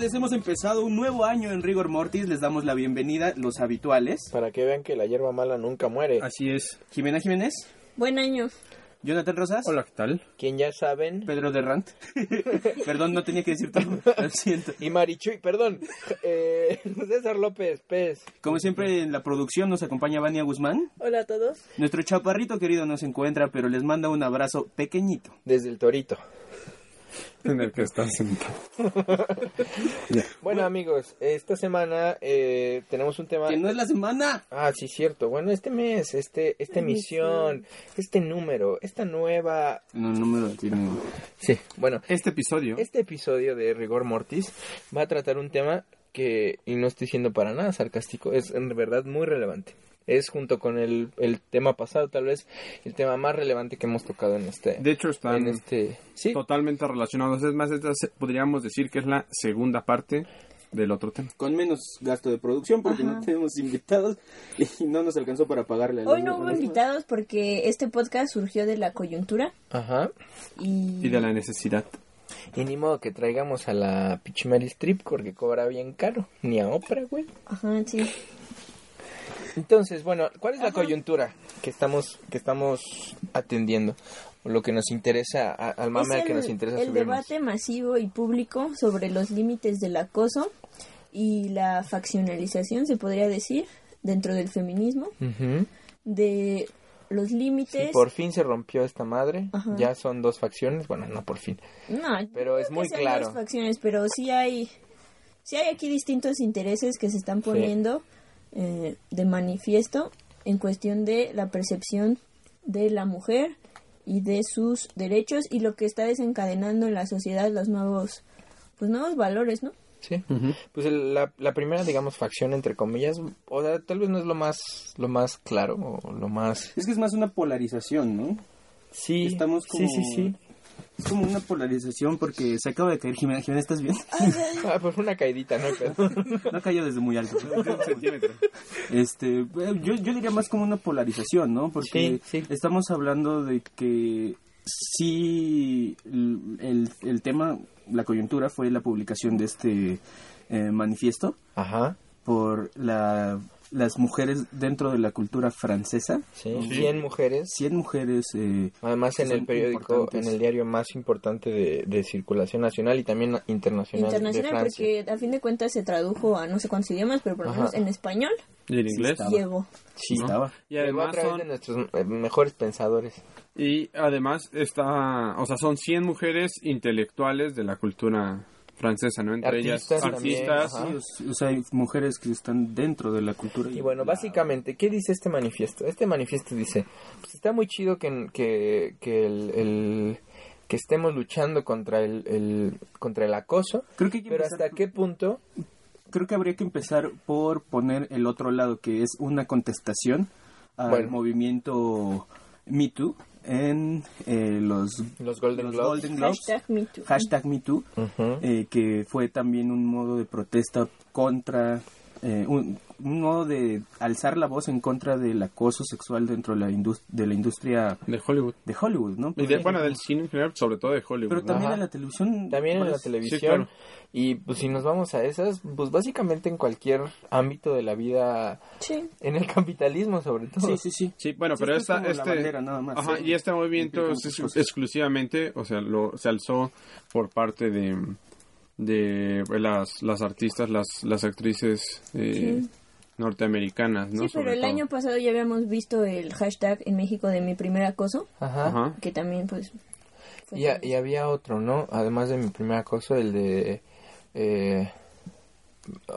tardes, hemos empezado un nuevo año en Rigor Mortis, les damos la bienvenida, los habituales. Para que vean que la hierba mala nunca muere. Así es. Jimena Jiménez, Buen año. Jonathan Rosas, Hola, ¿qué tal? Quien ya saben. Pedro Derrant. Perdón, no tenía que decir todo, lo siento. Y Marichuy, perdón. Eh, César López Pérez. Como siempre en la producción nos acompaña Vania Guzmán. Hola a todos. Nuestro chaparrito querido no se encuentra, pero les manda un abrazo pequeñito. Desde el Torito. En el que estás sentado. Bueno, amigos, esta semana eh, tenemos un tema. Que no es la semana. Ah, sí, cierto. Bueno, este mes, este, esta emisión, este número, esta nueva. No, número tiene. Sí, bueno, Este episodio este episodio de Rigor Mortis va a tratar un tema que, y no estoy siendo para nada sarcástico, es en verdad muy relevante. Es junto con el, el tema pasado, tal vez, el tema más relevante que hemos tocado en este. De hecho, están en este. Sí, totalmente relacionados. Es más, esta podríamos decir que es la segunda parte del otro tema. Con menos gasto de producción porque no tenemos invitados y no nos alcanzó para pagarle. Hoy no hubo invitados porque este podcast surgió de la coyuntura ajá. y, Y de la necesidad. Y ni modo que traigamos a la Pitch Mary Strip porque cobra bien caro. Ni a Oprah, güey. Ajá, sí. Entonces, bueno, ¿cuál es la coyuntura que estamos, que estamos atendiendo? Lo que nos interesa, a- al mame que nos interesa el subirnos. debate masivo y público sobre los límites del acoso y la faccionalización, se podría decir, dentro del feminismo, de los Sí, límites. por fin se rompió esta madre. Ajá. Ya son dos facciones. Bueno, no por fin. No, Pero es muy claro. dos facciones, pero sí hay, sí hay aquí distintos intereses que se están poniendo eh, de manifiesto en cuestión de la percepción de la mujer y de sus derechos y lo que está desencadenando en la sociedad los nuevos, pues nuevos valores, ¿no? Sí. Pues el- la, la primera, digamos, facción, entre comillas, o sea, tal vez no es lo más, lo más claro o lo más... Es que es más una polarización, ¿no? Sí, Estamos como... sí, sí, sí. Es como una polarización porque se acaba de caer Jimena. Jimena, ¿estás bien? Ah, pues una caidita, ¿no? Pero- No cayó desde muy alto. Este, eh, yo, yo diría más como una polarización, ¿no? Porque Sí, sí. estamos hablando de que sí el, el- el tema, la coyuntura fue la publicación de este eh, manifiesto Ajá. por la, las mujeres dentro de la cultura francesa. Sí. 100 mujeres 100 mujeres eh, Además en el periódico, en el diario más importante de, de circulación nacional y también internacional, de Internacional, Francia. porque a fin de cuentas se tradujo a no sé cuántos idiomas, pero por lo menos en español Y el inglés. estaba. llegó. Sí, estaba. Y Llegó a además, través son, de nuestros eh, mejores pensadores. y además está, o sea, son 100 mujeres intelectuales de la cultura francesa, ¿no? Entre Artistas ellas también, artistas. ajá. Sí, o sea, hay mujeres que están dentro de la cultura. Y bueno, básicamente, ¿qué dice este manifiesto? Este manifiesto dice, pues está muy chido que, que, que el, el- que estemos luchando contra el, el- contra el acoso, Creo que que pero hasta qué punto creo que habría que empezar por poner el otro lado, que es una contestación al Bueno. movimiento Me Too en eh, los, los Golden los Globes. Golden Globes, Hashtag MeToo. hashtag Me Too, eh, que fue también un modo de protesta contra eh, un, un modo de alzar la voz en contra del acoso sexual dentro de la, indus- de la industria De Hollywood. de Hollywood, ¿no? Y de, bueno, del cine en general, sobre todo de Hollywood. pero también Ajá. en la televisión. También en la pues, televisión. claro. Y pues si nos vamos a esas, pues básicamente en cualquier ámbito de la vida, Sí. en el capitalismo sobre todo. Sí, sí, sí. Sí, bueno, Sí, pero esto es esta, este, bandera nada más, ajá, sí. y este movimiento es muchas ex- cosas. exclusivamente, o sea, lo, se alzó por parte de, de pues, las, las artistas, las, las actrices eh, norteamericanas, ¿no? Sí, pero Sobre el todo. año pasado ya habíamos visto el hashtag en México de mi primer acoso, Ajá. Que también pues... Y, a- y había otro, ¿no? Además de mi primer acoso, el de... Eh,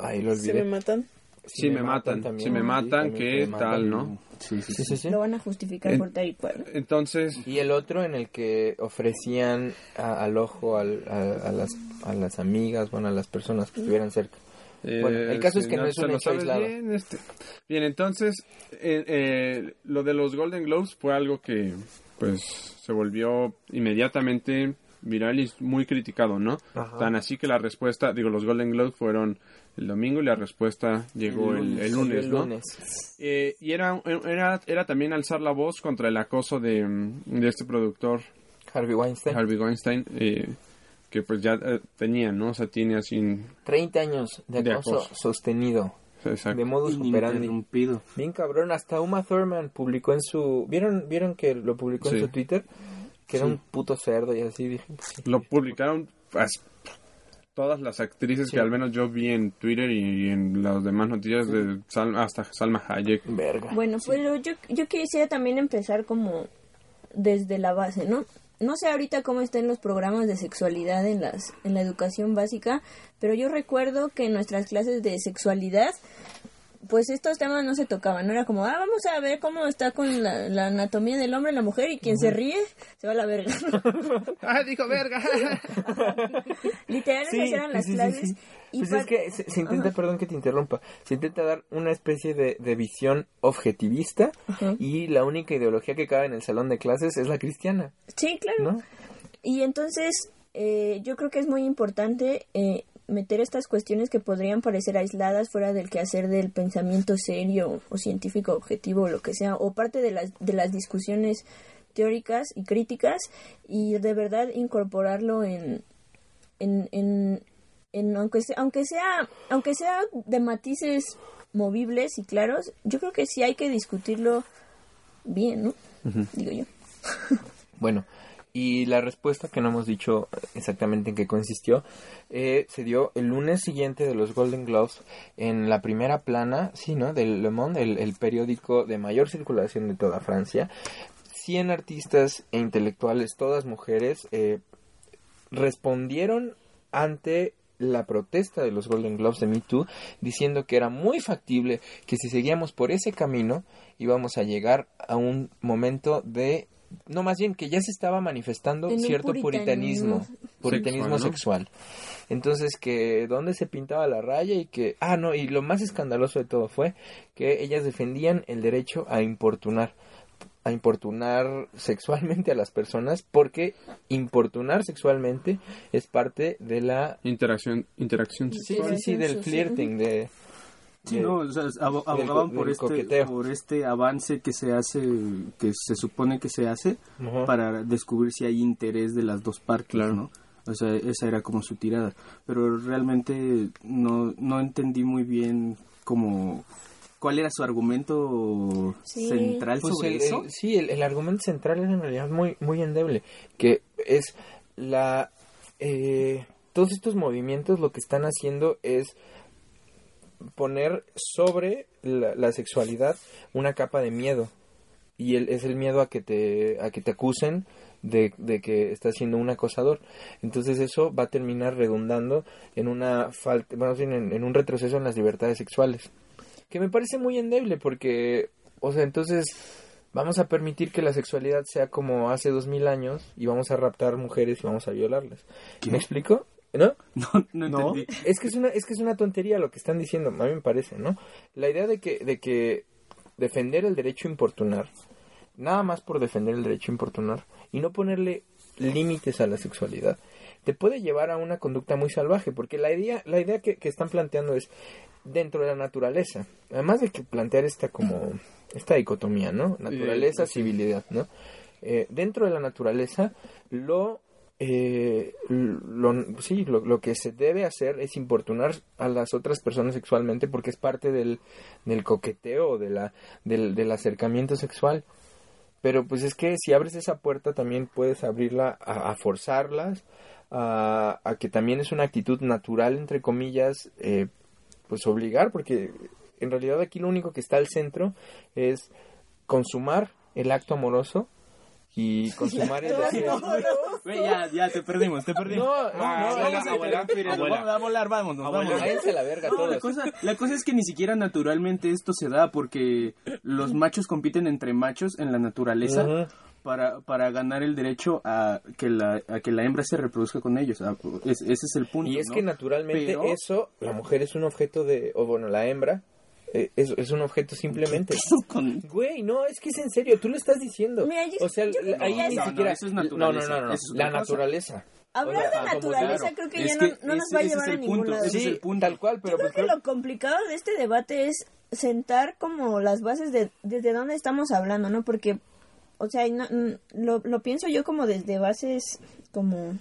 ahí lo Se olvidé. me matan. Si me matan, también, si me sí, matan, también ¿qué si me matan. tal, no? Sí, sí, Sí, sí, sí. Lo van a justificar En- por tal y cual. Entonces, Y el otro en el que ofrecían a- al ojo al- a, a las, a las amigas, bueno, a las personas que estuvieran cerca. Bueno, el caso es que no es se un lo hecho aislado. Bien, este. Bien, entonces, eh, eh, lo de los Golden Globes fue algo que, pues, se volvió inmediatamente viral y muy criticado, ¿no? Ajá. Tan así que la respuesta, digo, los Golden Globes fueron el domingo y la respuesta llegó el, el lunes, El ¿no? lunes. Eh, y era, era, era también alzar la voz contra el acoso de, de este productor Harvey Weinstein. Harvey Weinstein, eh, que pues ya eh, tenía, ¿no? O sea, tiene así... 30 años de De acoso, sostenido. Exacto. De modus operandi. Ininterrumpido. Bien cabrón, hasta Uma Thurman publicó en su... ¿Vieron, ¿vieron que lo publicó en su Twitter? Que era Sí. un puto cerdo y así dije... sí. Lo publicaron pues, todas las actrices Sí. que al menos yo vi en Twitter y en las demás noticias de Sal- hasta Salma Hayek. Verga. Bueno, pero yo, yo quisiera también empezar como desde la base, ¿no? No sé ahorita cómo están los programas de sexualidad en las en la educación básica, pero yo recuerdo que en nuestras clases de sexualidad pues estos temas no se tocaban, no era como, ah, vamos a ver cómo está con la, la anatomía del hombre y la mujer y quien se ríe se va a la verga. ¡Ah, dijo verga! Literal, esas eran las sí, clases. sí. Y Pues es que se, se intenta, Ajá. perdón que te interrumpa, se intenta dar una especie de, de visión objetivista Ajá. y la única ideología que cabe en el salón de clases es la cristiana, Sí, claro. ¿no? Y entonces eh, yo creo que es muy importante eh, meter estas cuestiones que podrían parecer aisladas fuera del quehacer del pensamiento serio o científico objetivo o lo que sea, o parte de las, de las discusiones teóricas y críticas y de verdad incorporarlo en, en, en, en- aunque sea, aunque sea aunque sea de matices movibles y claros yo creo que sí hay que discutirlo bien no digo yo. Bueno, y la respuesta que no hemos dicho exactamente en qué consistió, eh, se dio el lunes siguiente de los Golden Globes en la primera plana, sí, ¿no? Del Le Monde, el, periódico de mayor circulación de toda Francia. 100 artistas e intelectuales, todas mujeres, eh, respondieron ante la protesta de los Golden Globes de Me Too, diciendo que era muy factible que si seguíamos por ese camino íbamos a llegar a un momento de no más bien que ya se estaba manifestando cierto puritanismo puritanismo. puritanismo Sexual, entonces que dónde se pintaba la raya y que ah no y lo más escandaloso de todo fue que ellas defendían el derecho a importunar a importunar sexualmente a las personas porque importunar sexualmente es parte de la Interacción, interacción sí sexual. sí sí del social. flirting de Sí, de- no, o sea, abo- abogaban por este, coqueteo. por este avance que se hace, que se supone que se hace, para descubrir si hay interés de las dos partes, Claro. ¿no? O sea, esa era como su tirada. Pero realmente no, no entendí muy bien como cuál era su argumento Sí. central Pues sobre el- eso. el- sí, el, el argumento central es en realidad muy, muy endeble, que es la... eh, todos estos movimientos lo que están haciendo es poner sobre la, la sexualidad una capa de miedo. Y el, es el miedo a que te a que te acusen de, de que estás siendo un acosador. Entonces eso va a terminar redundando en una falta bueno, en, en un retroceso en las libertades sexuales. Que me parece muy endeble porque o sea entonces vamos a permitir que la sexualidad sea como hace dos mil años y vamos a raptar mujeres y vamos a violarlas. ¿me explico? ¿No? No, no No, es que es una es que es una tontería lo que están diciendo, a mí me parece, ¿no? La idea de que de que defender el derecho a importunar, nada más por defender el derecho a importunar y no ponerle límites a la sexualidad, te puede llevar a una conducta muy salvaje, porque la idea, la idea que, que están planteando es dentro de la naturaleza, además de que plantear esta como esta dicotomía, ¿no? Naturaleza, civilidad, ¿no? Eh, dentro de la naturaleza, lo, eh, lo sí, lo, que se debe hacer es importunar a las otras personas sexualmente porque es parte del, del coqueteo, de la, del, del acercamiento sexual. Pero pues es que si abres esa puerta también puedes abrirla a, a forzarlas, a, a, que también es una actitud natural, entre comillas, eh, pues obligar, porque en realidad aquí lo único que está al centro es consumar el acto amoroso y consumar el deseo. ya, ya, te perdimos, te perdimos. No, no, no, vamos, a vamos a volar, vámonos. Váyanse la verga No, todos. la cosa, la cosa es que ni siquiera naturalmente esto se da porque los machos compiten entre machos en la naturaleza para, para ganar el derecho a que la, a que la hembra se reproduzca con ellos. Ah, es- ese es el punto. Y es ¿no? que naturalmente Pero- eso, la mujer es un objeto de, o bueno, la hembra es, es un objeto simplemente. Con- Güey, no, es que es en serio, tú lo estás diciendo. Mira, yo- o sea, yo creo que ahí ya ni es- No, no, siquiera... eso es no, no, naturaleza, no, no, eso es la cosa. naturaleza. Hablar O sea, de naturaleza claro. creo que Es ya que no, no nos ese- va a llevar a ningún punto, lado. Sí, el punto. tal cual, pero Yo creo pues que lo complicado de este debate es sentar como las bases de desde dónde estamos hablando, ¿no? Porque, o sea, no- lo, lo pienso yo como desde bases como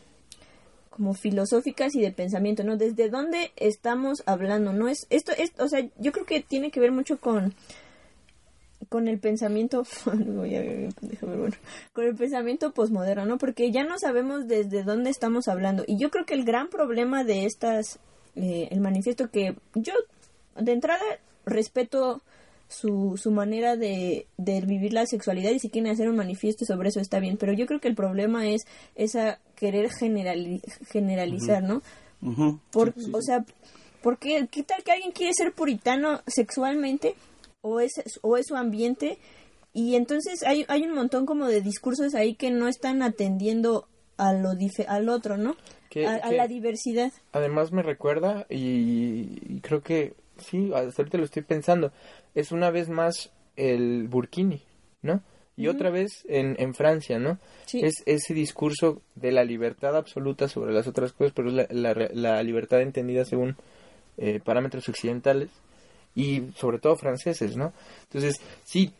como filosóficas y de pensamiento, ¿no? Desde dónde estamos hablando, ¿no? Es esto es, o sea, yo creo que tiene que ver mucho con con el pensamiento con el pensamiento posmoderno, ¿no? Porque ya no sabemos desde dónde estamos hablando y yo creo que el gran problema de estas eh, el manifiesto que yo de entrada respeto su, su manera de, de vivir la sexualidad y si quieren hacer un manifiesto sobre eso está bien, pero yo creo que el problema es esa querer generali- generalizar, ¿no? Por, Sí, sí, o sea, ¿por qué, tal que alguien quiere ser puritano sexualmente o es, o es su ambiente? Y entonces hay, hay un montón como de discursos ahí que no están atendiendo a lo dife- al otro, ¿no? Que- a, la diversidad. Además me recuerda, y, y creo que sí, hasta ahorita lo estoy pensando, es una vez más el Burkini, ¿no? Y otra vez en, en Francia, ¿no? Sí. Es ese discurso de la libertad absoluta sobre las otras cosas, pero es la, la, la libertad entendida según eh, parámetros occidentales y sobre todo franceses, ¿no? Entonces, sí,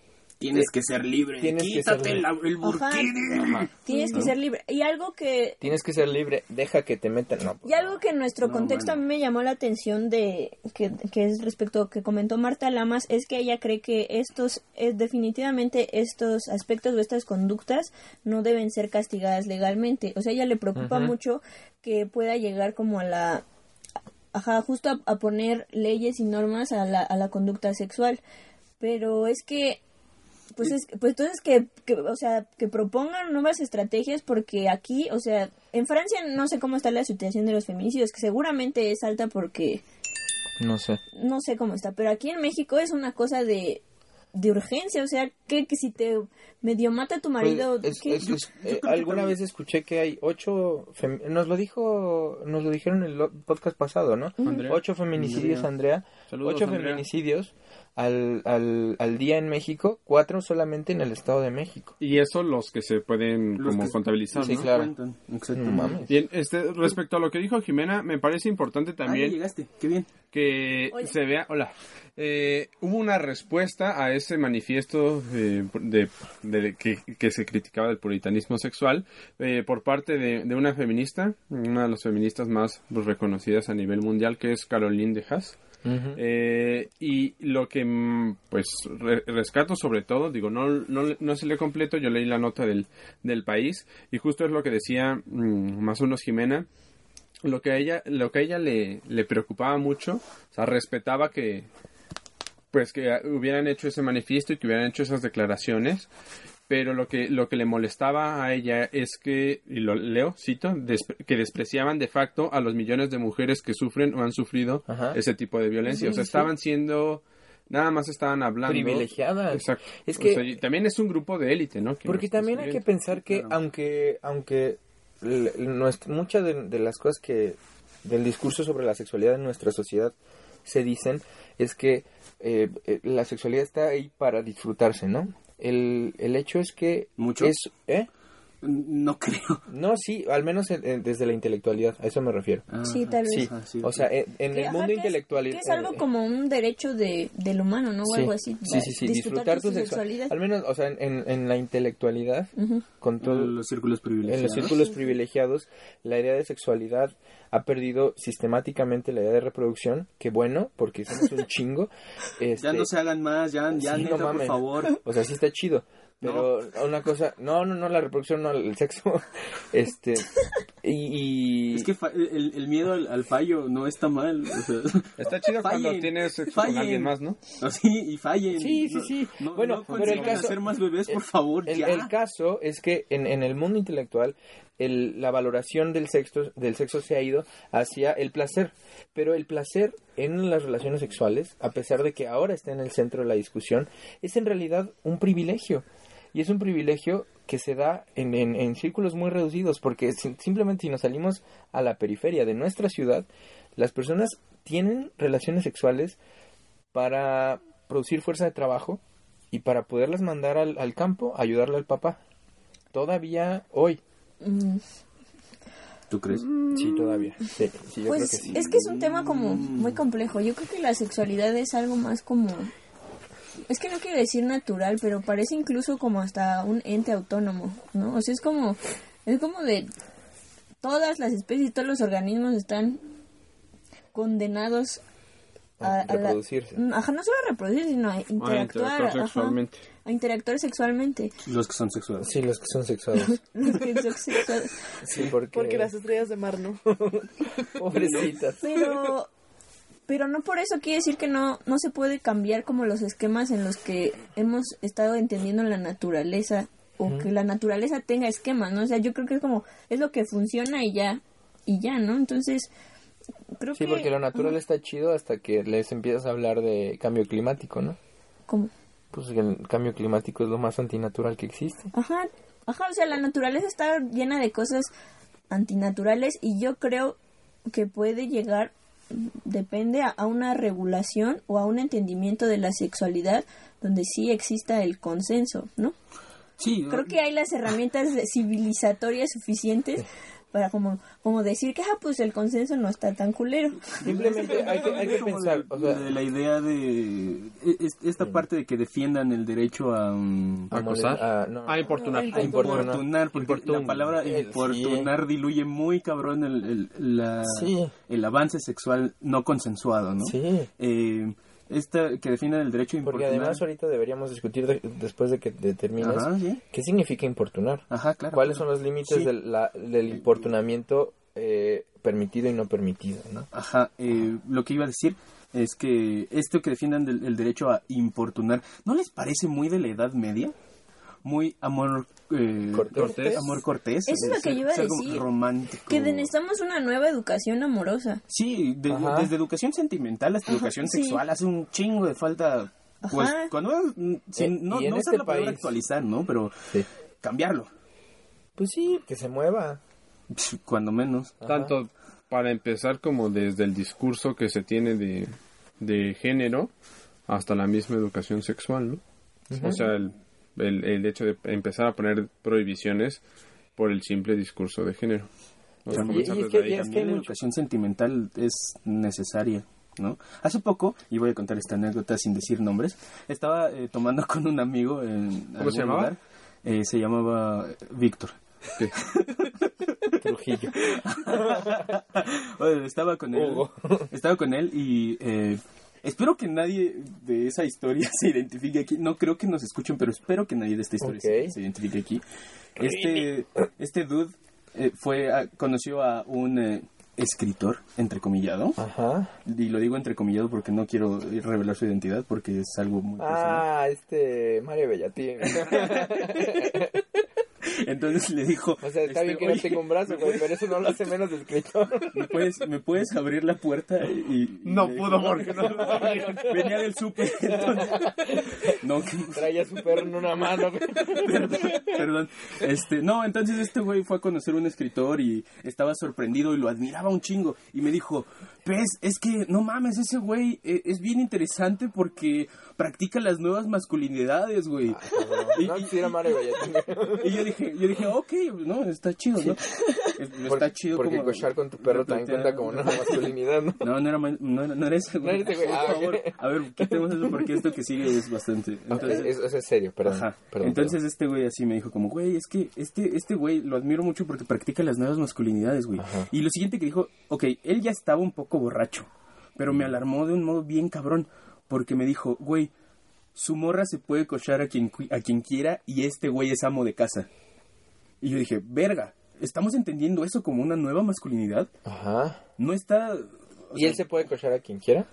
Tienes que ser libre. Tienes que Quítate ser libre. la- el burkini. Tienes que ser libre. Y algo que tienes que ser libre, deja que te metan, no. pues, Y algo que en nuestro No, contexto a mí me llamó la atención de que, que es respecto a que comentó Marta Lamas es que ella cree que estos es definitivamente estos aspectos o estas conductas no deben ser castigadas legalmente. O sea, ella le preocupa mucho que pueda llegar como a la ajá, justo a, a poner leyes y normas a la, a la conducta sexual. Pero es que pues es pues entonces que, que o sea que propongan nuevas estrategias porque aquí o sea en Francia no sé cómo está la situación de los feminicidios que seguramente es alta porque No sé. no sé cómo está pero aquí en México es una cosa de de urgencia o sea que, que si te medio mata tu marido Pues, es- ¿qué? es- es- yo eh, alguna vez escuché que hay ocho fem- nos lo dijo nos lo dijeron en el podcast pasado no Andrea. ocho feminicidios Andrea Saludos, ocho Andrea. feminicidios al, al, al día en México cuatro solamente en el Estado de México Y eso los que se pueden Los como contabilizar, Sí, ¿no? claro. Cuentan. Exacto. no mames Bien, este, respecto a lo que dijo Jimena, me parece importante Ah, también llegaste. Qué bien. que Hola. se vea, hola, Eh, hubo una respuesta a ese manifiesto de, de- que, que se criticaba del puritanismo sexual eh, por parte de, de una feminista, una de las feministas más reconocidas a nivel mundial, que es Caroline de Haas. Eh, y lo que mm, pues re- rescato sobre todo, digo, no, no, no se lee completo, yo leí la nota del, del país y justo es lo que decía mm, más o Jimena, lo que a ella, lo que a ella le, le preocupaba mucho, o sea, respetaba que pues que hubieran hecho ese manifiesto y que hubieran hecho esas declaraciones, pero lo que lo que le molestaba a ella es que y lo leo cito despre- que despreciaban de facto a los millones de mujeres que sufren o han sufrido Ajá. ese tipo de violencia. O sea Sí, estaban siendo nada más estaban hablando. Privilegiadas. Exacto. Es O que sea, también es un grupo de élite no Que Porque también hay que pensar que Claro. aunque aunque muchas de, de las cosas que del discurso sobre la sexualidad en nuestra sociedad se dicen es que eh, eh, la sexualidad está ahí para disfrutarse, ¿no? El, el hecho es que ¿Mucho? es ¿eh? No creo. No, sí, al menos en- en- desde la intelectualidad, a eso me refiero. Sí, tal vez. Sí, Ah, sí, o sea, en, en el mundo que es- intelectual... que es algo eh, como un derecho de, del humano, ¿no? O sí, algo así. Sí, sí, sí, disfrutar tu sexualidad. Al menos, o sea, en, en- en la intelectualidad, con todo... En los círculos En privilegiados. los círculos privilegiados, la idea de sexualidad ha perdido sistemáticamente la idea de reproducción, que bueno, porque somos un chingo. Ya este, no se hagan más, ya, ya Sí, no por favor. O sea, sí está chido. Pero una cosa, no, no, no, la reproducción, no, el sexo. Este, y, y- Es que fa- el, el miedo al, al fallo no está mal. o sea, Está chido cuando tienes sexo fallen. con alguien más, ¿no? Así, y fallen. Sí, sí, sí. No, Bueno, no pero el caso- hacer más bebés, por favor, el, ya. el caso es que en, en el mundo intelectual el- la valoración del sexo, del sexo se ha ido hacia el placer. Pero el placer en las relaciones sexuales, a pesar de que ahora está en el centro de la discusión, es en realidad un privilegio. Y es un privilegio que se da en, en- en círculos muy reducidos, porque si- simplemente si nos salimos a la periferia de nuestra ciudad, las personas tienen relaciones sexuales para producir fuerza de trabajo y para poderlas mandar al, al campo, a ayudarle al papá. Todavía hoy. Mm, ¿Tú crees? Sí, todavía. Sí, sí, yo Pues creo que sí. es que es un tema como muy complejo. Yo creo que la sexualidad es algo más como... Es que no quiero decir natural, pero parece incluso como hasta un ente autónomo, ¿no? O sea, es como... Es como de... Todas las especies, todos los organismos están condenados a, A a la- reproducirse. Mm, Ajá, no solo a reproducirse, sino a interactuar. interactuar ajá, sexualmente. a interactuar sexualmente. Los que son sexuales. Sí, los que son sexuados. Los que son sexuales. Sí, porque... Porque las estrellas de mar no. Pobrecitas. pero pero no por eso quiere decir que no no se puede cambiar como los esquemas en los que hemos estado entendiendo la naturaleza o que la naturaleza tenga esquemas, ¿no? O sea, yo creo que es como es lo que funciona y ya y ya, ¿no? Entonces creo Sí, que porque lo natural está chido hasta que les empiezas a hablar de cambio climático, ¿no? como Pues el cambio climático es lo más antinatural que existe. Ajá, ajá, o sea, la naturaleza está llena de cosas antinaturales y yo creo que puede llegar, depende a, una regulación o a un entendimiento de la sexualidad donde sí exista el consenso, ¿no? Sí, Creo que hay las herramientas civilizatorias suficientes para como, como decir que, ah, pues el consenso no está tan culero. Simplemente hay que, hay que pensar, la, o sea, de la idea de e- es- esta parte de que defiendan el derecho a, mm, a ¿Acosar? a- no. Ah, importunar. A importunar. porque Importun. la palabra El- importunar diluye muy cabrón el, el, la- Sí. el avance sexual no consensuado, ¿no? Sí. Eh, esta que defiendan el derecho a Porque importunar. además ahorita deberíamos discutir de- después de que determines Ajá, sí. qué significa importunar. Ajá, claro. ¿Cuáles son los límites Sí. del, la- del importunamiento eh, permitido y no permitido? ¿no? Ajá, eh, lo que iba a decir es que esto que defiendan del, el derecho a importunar, ¿no les parece muy de la Edad Media? Muy amor eh, Cortés. amor cortés. Eso es lo que yo iba a decir. Romántico. Que necesitamos una nueva educación amorosa. Sí, de- desde educación sentimental hasta educación sí. sexual hace un chingo de falta. Pues Ajá. cuando mm, sin- Eh, no, no este la palabra actualizar, ¿no? Pero Sí. cambiarlo, Pues sí, que se mueva. cuando menos. Ajá. Tanto para empezar como desde el discurso que se tiene de, de género hasta la misma educación sexual, ¿no? O sea, el, el, el hecho de empezar a poner prohibiciones por el simple discurso de género. O sea, Y- es que- y es que- la mucho- educación sentimental es necesaria, ¿no? Hace poco, y voy a contar esta anécdota sin decir nombres, estaba eh, tomando con un amigo en ¿Cómo algún se llamaba? lugar. Eh, se llamaba Víctor. Sí. Trujillo. Bueno, estaba con él. Hugo. Estaba con él y eh, espero que nadie de esa historia se identifique aquí. No creo que nos escuchen, pero espero que nadie de esta historia se, identifique aquí. Este, este dude eh, fue a- conoció a un eh, escritor, entrecomillado. Ajá. Y lo digo entrecomillado porque no quiero revelar su identidad porque es algo muy personal. Ah, este Mario Bellatín. Entonces le dijo... O sea, está este, bien que no "Oye, tenga un brazo, güey, pero eso no lo hace menos escritor. ¿me puedes, ¿Me puedes abrir la puerta? Y, y No pudo dijo, porque no. Venía del súper. entonces- No, que- Traía su perro en una mano, perdón, perdón. Este, no, entonces este güey fue a conocer un escritor y estaba sorprendido y lo admiraba un chingo. Y me dijo, pues, es que no mames, ese güey eh, es bien interesante porque practica las nuevas masculinidades, güey. Y- No y- quisiera Mario Bellatín. Y yo dije, dije, yo dije, ok, no, está chido, ¿no? Por- está chido porque como... cochar con tu perro también cuenta como una masculinidad, ¿no? No, no era, no, no era güey. No era ese, güey. Por Ah, favor, a ver, quitemos eso porque esto que sigue es bastante... Entonces, es, es- es serio, perdón. Ajá. perdón, Entonces este güey así me dijo como, güey, es que este este güey lo admiro mucho porque practica las nuevas masculinidades, güey. Ajá. Y lo siguiente que dijo, ok, él ya estaba un poco borracho, pero me alarmó de un modo bien cabrón porque me dijo, güey, su morra se puede cochar a quien, qui- a quien quiera y este güey es amo de casa. Y yo dije, verga, ¿estamos entendiendo eso como una nueva masculinidad? Ajá. No está... ¿Y sea, él se puede cochar a quien quiera?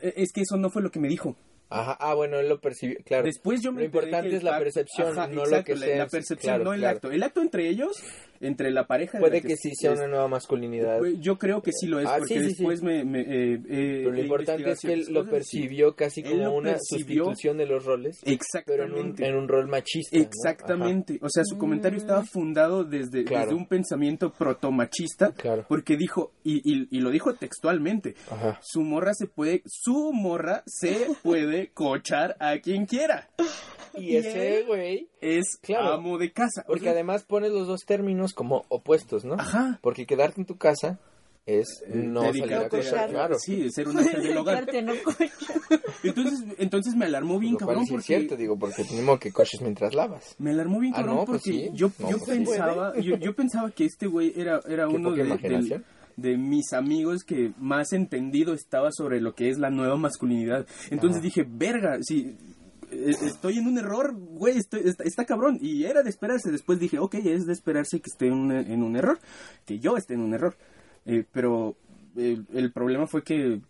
Es que eso no fue lo que me dijo. Ajá, ah, bueno, él lo percibió, claro. Después yo me Lo importante que es la percepción, Ajá, no lo que la, sea. la percepción, claro, no el claro. acto. El acto entre ellos, entre la pareja. de Puede la que sí sea es- una nueva masculinidad. Güey, Yo creo que sí lo es, Ah, porque sí, sí, después sí. me... me eh, eh, Pero lo importante es que él lo percibió casi como una percibió- sustitución de los roles, pero en un, Exactamente. en un rol machista. ¿no? Exactamente. O sea, su comentario estaba fundado desde, Claro. desde un pensamiento protomachista, Claro. porque dijo, y, y, y lo dijo textualmente, Ajá. Su morra se puede, su morra se puede cochar a quien quiera. Y ese güey, Es Claro. amo de casa. O porque sea, además pones los dos términos como opuestos, ¿no? Ajá. Porque quedarte en tu casa es no salir a cochar, claro. Sí, ser una del hogar. No. Entonces, entonces me alarmó bien Lo cual cabrón es porque cierto, digo, porque tenemos que coches mientras lavas. me alarmó bien Ah, cabrón no, pues porque sí. yo, No, yo pues sí. pensaba, yo, yo pensaba que este güey era, era uno de, imaginación. de- de mis amigos que más entendido estaba sobre lo que es la nueva masculinidad. Entonces Ajá. dije, verga, si estoy en un error, güey, está, cabrón. Y era de esperarse. Después dije, ok, es de esperarse que esté en un, en un error, que yo esté en un error. Eh, pero el, el problema fue que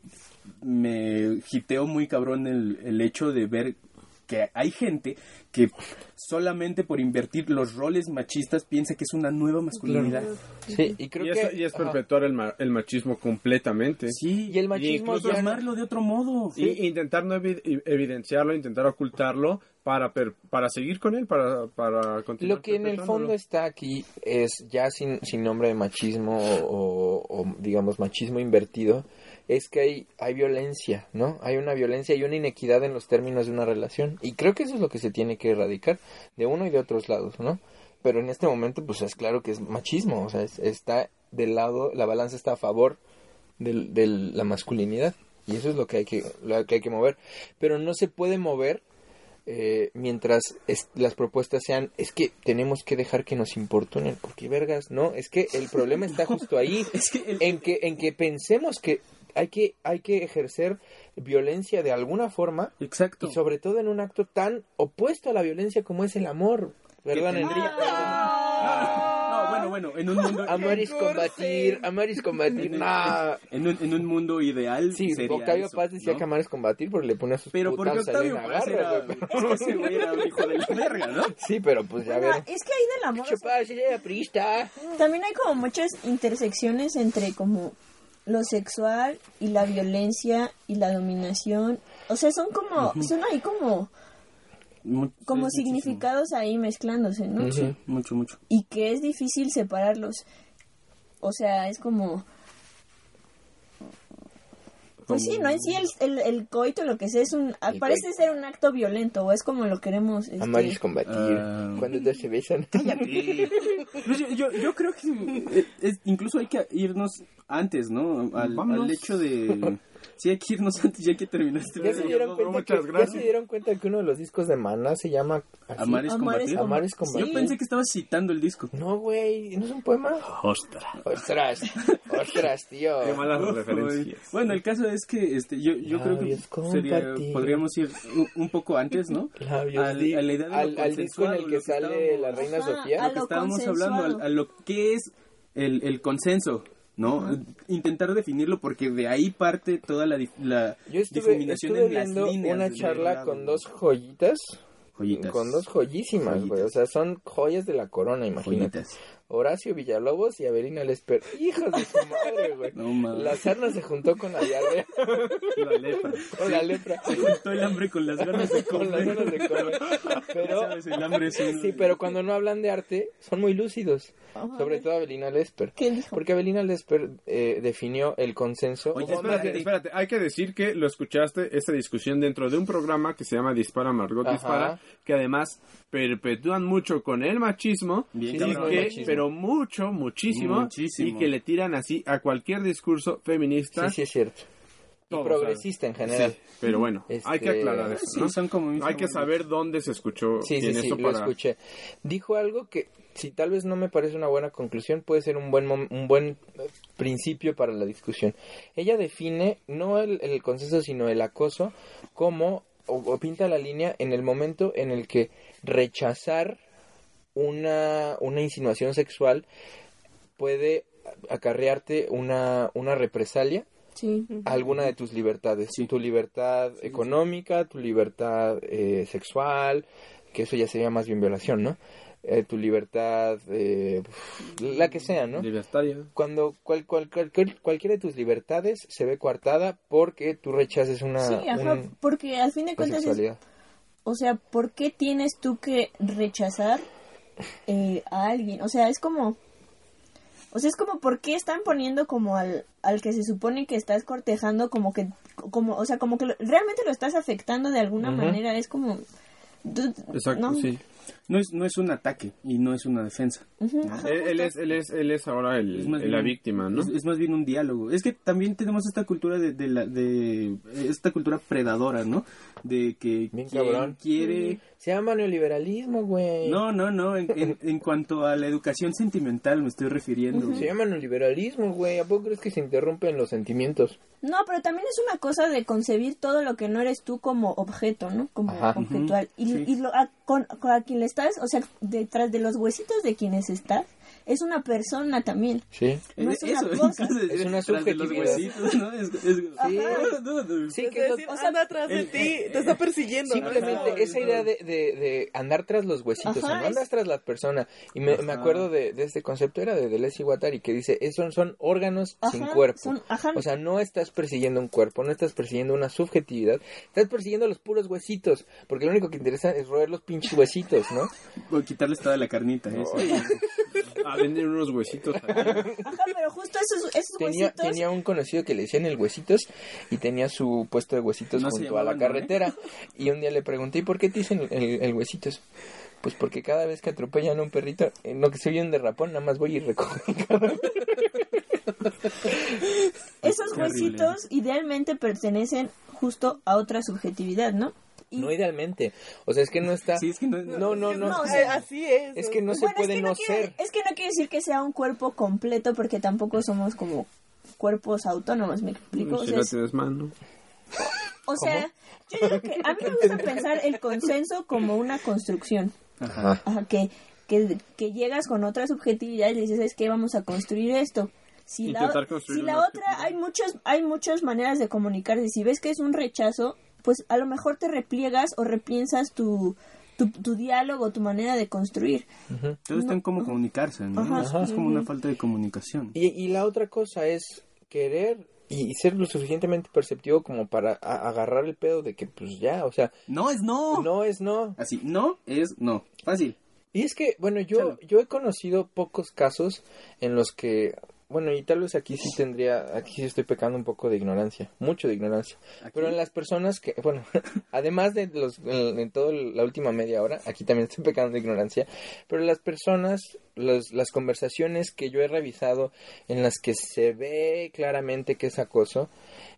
me giteó muy cabrón el, el hecho de ver que hay gente que solamente por invertir los roles machistas piensa que es una nueva masculinidad. Sí, y creo y, es, y perpetuar el, ma- el machismo completamente. Sí, Y el machismo incluso ya... llamarlo de otro modo. Y intentar no evi- evidenciarlo, intentar ocultarlo para per- para seguir con él, para, para continuar. Lo que en el fondo está aquí es ya sin, sin nombre de machismo o, o, digamos machismo invertido, es que hay, hay violencia, ¿no? Hay una violencia y una inequidad en los términos de una relación. Y creo que eso es lo que se tiene que erradicar de uno y de otros lados, ¿no? Pero en este momento, pues es claro que es machismo, o sea, es- está del lado, la balanza está a favor de la masculinidad. Y eso es lo que hay que, lo que hay que mover. Pero no se puede mover eh, mientras es- las propuestas sean, es que tenemos que dejar que nos importunen, porque vergas, no, es que el problema está justo ahí, Es que el- en que en que pensemos que hay que hay que ejercer violencia de alguna forma Exacto. y sobre todo en un acto tan opuesto a la violencia como es el amor, ¿verdad? tendría- No, bueno, bueno, en un mundo... Amar es combatir, amar es combatir, nah. En un, en un mundo ideal Sí, sería Octavio eso, Paz decía ¿no? que amar es combatir porque le pone a sus Pero porque Octavio Paz era... es que ese güey era un hijo de la verga, ¿no? Sí, pero pues ya Bueno, ver. es que ahí del amor o sea, Chupaz, ella era priista. también hay como muchas intersecciones entre como lo sexual y la violencia y la dominación. O sea, son como, son ahí como, como muchísimo. significados ahí mezclándose, ¿no? Sí, mucho, mucho. Y que es difícil separarlos. O sea, es como... Pues sí, no en sí el, el, el coito, lo que sea, es un... El parece coito. ser un acto violento, o es como lo queremos... este, Amar es combatir. Ah. Cuando dos se besan. Yo, yo, yo creo que es- incluso hay que irnos antes, ¿no? Al, al hecho de... Sí, hay que irnos antes ya que terminaste. ¿Ya se, dieron cuenta Muchas que, ya gracias. se dieron cuenta que uno de los discos de Maná se llama así? Amar es Amar es combatir. Amar es combatir. Yo pensé que estabas citando el disco. No, güey, ¿no es un poema? Ostras. Ostras, ostras, tío. Qué malas referencias. Bueno, el caso es que este, yo, yo creo que sería, podríamos ir un, poco antes, ¿no? Labios Al- a la idea de lo al, al disco en el que lo que sale la reina Sofía. a lo que lo estábamos hablando, a, a lo que es el, el consenso, ¿no? Intentar definirlo porque de ahí parte toda la, la Yo estuve, difuminación estuve en las viendo líneas una charla con dos joyitas. joyitas. Con dos joyísimas, güey. O sea, son joyas de la corona, imagínate. joyitas. Horacio Villalobos y Avelina Lesper. Hijos de su madre, güey. No mames. La sarna se juntó con la diarrea, La lepra. con la lepra, Se juntó el hambre con las ganas de con las comer. ganas de comer. Pero, ¿Sabes? El hambre es un- sí, pero cuando no hablan de arte, son muy lúcidos. Ajá. Sobre todo Avelina Lesper. ¿Qué dijo? Porque Avelina Lesper eh, definió el consenso. Oye, Espérate, espérate, hay que decir que lo escuchaste esta discusión dentro de un programa que se llama Dispara Margot Ajá. Dispara que además perpetúan mucho con el machismo, Bien y cabrón, que- el machismo. pero mucho, muchísimo, Muchísimo. y que le tiran así a cualquier discurso feminista. Sí, sí, es cierto. Y todo, progresista en general. Sí, pero bueno, Este, hay que aclarar eso, Sí, ¿no? son como mis Hay que saber dónde se escuchó Sí, y sí, en sí, eso lo para... escuché. Dijo algo que, si tal vez no me parece una buena conclusión, puede ser un buen, un buen eh, principio para la discusión. Ella define no el, el consenso, sino el acoso como, o, o pinta la línea en el momento en el que rechazar una, una insinuación sexual puede acarrearte una, una represalia Sí. a alguna de tus libertades. Tu libertad económica, tu libertad eh, sexual, que eso ya sería más bien violación, ¿no? Eh, tu libertad, eh, la que sea, ¿no? Libertaria. Cuando cual, cual- cualquier, cualquiera de tus libertades se ve coartada porque tú rechaces una, Sí, ajá, un- porque al fin de cuentas es, o sea, ¿por qué tienes tú que rechazar eh, a alguien? O sea, es como, o sea, es como, ¿por qué están poniendo como al, al que se supone que estás cortejando como que, como, o sea, como que lo- realmente lo estás afectando de alguna manera? Es como, Exacto, no. sí. No es, no es un ataque y no es una defensa. Ujú. Él, él es, él, es, él es ahora el, Es más el- bien la un- víctima, ¿no? Es, es más bien un diálogo. Es que también tenemos esta cultura de, de la de esta cultura predadora, ¿no? De que Bien quien cabrón. quiere Se llama neoliberalismo, güey. No, no, no, en, en- en cuanto a la educación sentimental me estoy refiriendo. Se llama neoliberalismo, güey. ¿A poco crees que se interrumpen los sentimientos? No, pero también es una cosa de concebir todo lo que no eres tú como objeto, ¿no? Como Ajá. objetual. Y, sí. y lo, a, con, con a quien le o sea, detrás de los huesitos de quienes estás, es una persona también. Sí. No es una Eso, cosa. Es una de los subjetividad. huesitos, ¿no? Es- es- Sí. Sí, que o sea, anda atrás de ti, te está persiguiendo. Simplemente Ajá, esa idea de, de, de andar tras los huesitos, Ajá, o no andas es- tras la persona. Y me, me acuerdo de, de este concepto, era de Deleuze y Guattari, que dice, esos son órganos Ajá, sin cuerpo. son- ajá. O sea, no estás persiguiendo un cuerpo, no estás persiguiendo una subjetividad, estás persiguiendo los puros huesitos, porque lo único que interesa es roer los pinches huesitos, ¿no? O quitarles toda la carnita. eso. A vender unos huesitos. aquí. Ajá, pero justo esos, esos Tenía, huesitos. tenía un conocido que le decían el huesitos y tenía su puesto de huesitos No junto a la Noé. carretera. Y un día le pregunté, ¿y por qué te dicen el, el huesitos? Pues porque cada vez que atropellan a un perrito, en lo que se oye un derrapón, nada más voy y recojo. Esos huesitos idealmente pertenecen justo a otra subjetividad, ¿no? Y- No idealmente. O sea, es que no está... Sí, es que no, No, no, no. No, o sea, así es. Es que no se Bueno, puede es que no, quiere, ser. Es que no quiere decir que sea un cuerpo completo porque tampoco somos como cuerpos autónomos, ¿me explico? O sea, no es- tienes mano. o sea, yo digo que a mí me gusta pensar el consenso como una construcción. Ajá. Ajá, que, que, que llegas con otra subjetividad y le dices, es que vamos a construir esto. Si la, si la otra, hay muchos, hay muchas maneras de comunicarse. Si ves que es un rechazo, pues a lo mejor te repliegas o repiensas tu, tu, tu diálogo, tu manera de construir. Todo está en cómo comunicarse, ¿no? Ajá. Es como una falta de comunicación. Y, y la otra cosa es querer y ser lo suficientemente perceptivo como para agarrar el pedo de que pues ya, o sea, No es no. no es no. Así, no es no. Fácil. Y es que, bueno, yo, Chalo. yo he conocido pocos casos en los que, bueno, y tal vez aquí sí tendría, aquí sí estoy pecando un poco de ignorancia, mucho de ignorancia. ¿Aquí? Pero en las personas que, bueno, además de los, en, en toda la última media hora, aquí también estoy pecando de ignorancia, pero las personas, las, las conversaciones que yo he revisado en las que se ve claramente que es acoso,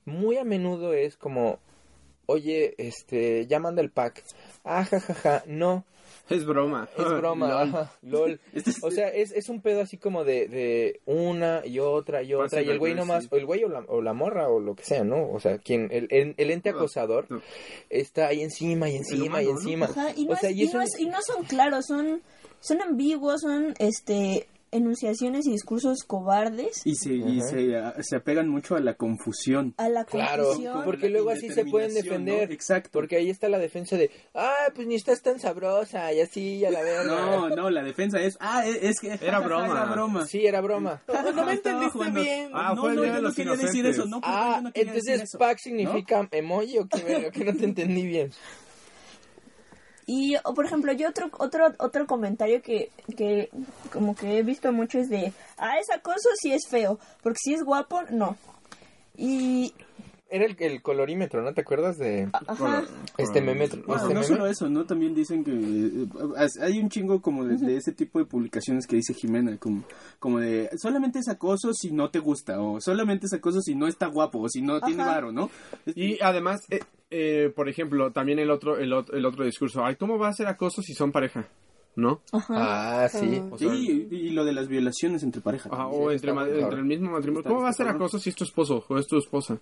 muy a menudo es como, oye, este, ya manda el pack, ah, ja, ja, ja, no, Es broma. es broma, Lol. lol. O sea, es, es un pedo así como de, de una y otra y otra. Y el güey nomás, decir. o el güey o la, o la morra o lo que sea, ¿no? O sea, quien, el, el, el ente acosador no. está ahí encima y encima y humano, encima. Y, no o sea, es- y no un- es- y no son claros, son, son ambiguos, son este enunciaciones y discursos cobardes Y se, y se, a- se apegan mucho a la confusión. a la Claro, confusión. porque luego así se pueden defender. ¿no? Exacto. Porque ahí está la defensa de, ah, pues ni estás tan sabrosa, y así, y a la verga. No, no, la defensa es, ah, es, es que Era broma. Era broma. Sí, era broma. No, no me entendiste jugando. bien. Ah, no, no, yo no quería decir inocentes. eso, no, yo Ah, no quería decir entonces eso. pack significa emoji o qué, verga? que no te entendí bien. Y, o, por ejemplo, yo otro otro otro comentario que, que como que he visto mucho es de, ah, es acoso si es feo, porque si es guapo, no. Y era el, el colorímetro, ¿no? ¿Te acuerdas de Ajá. este meme? Bueno, este no meme? solo eso, ¿no? También dicen que eh, hay un chingo como de, de ese tipo de publicaciones que dice Jimena, como, como de solamente es acoso si no te gusta, o solamente es acoso si no está guapo, o si no tiene Ajá. varo, ¿no? Y además, eh, eh, por ejemplo, también el otro, el, ot- el otro discurso, ay, ¿cómo va a ser acoso si son pareja? ¿No? Ajá. Ah, sí. O sea, y, y lo de las violaciones entre también. o entre, entre el mismo matrimonio. Está- ¿Cómo va a ser acoso si es tu esposo o es tu esposa?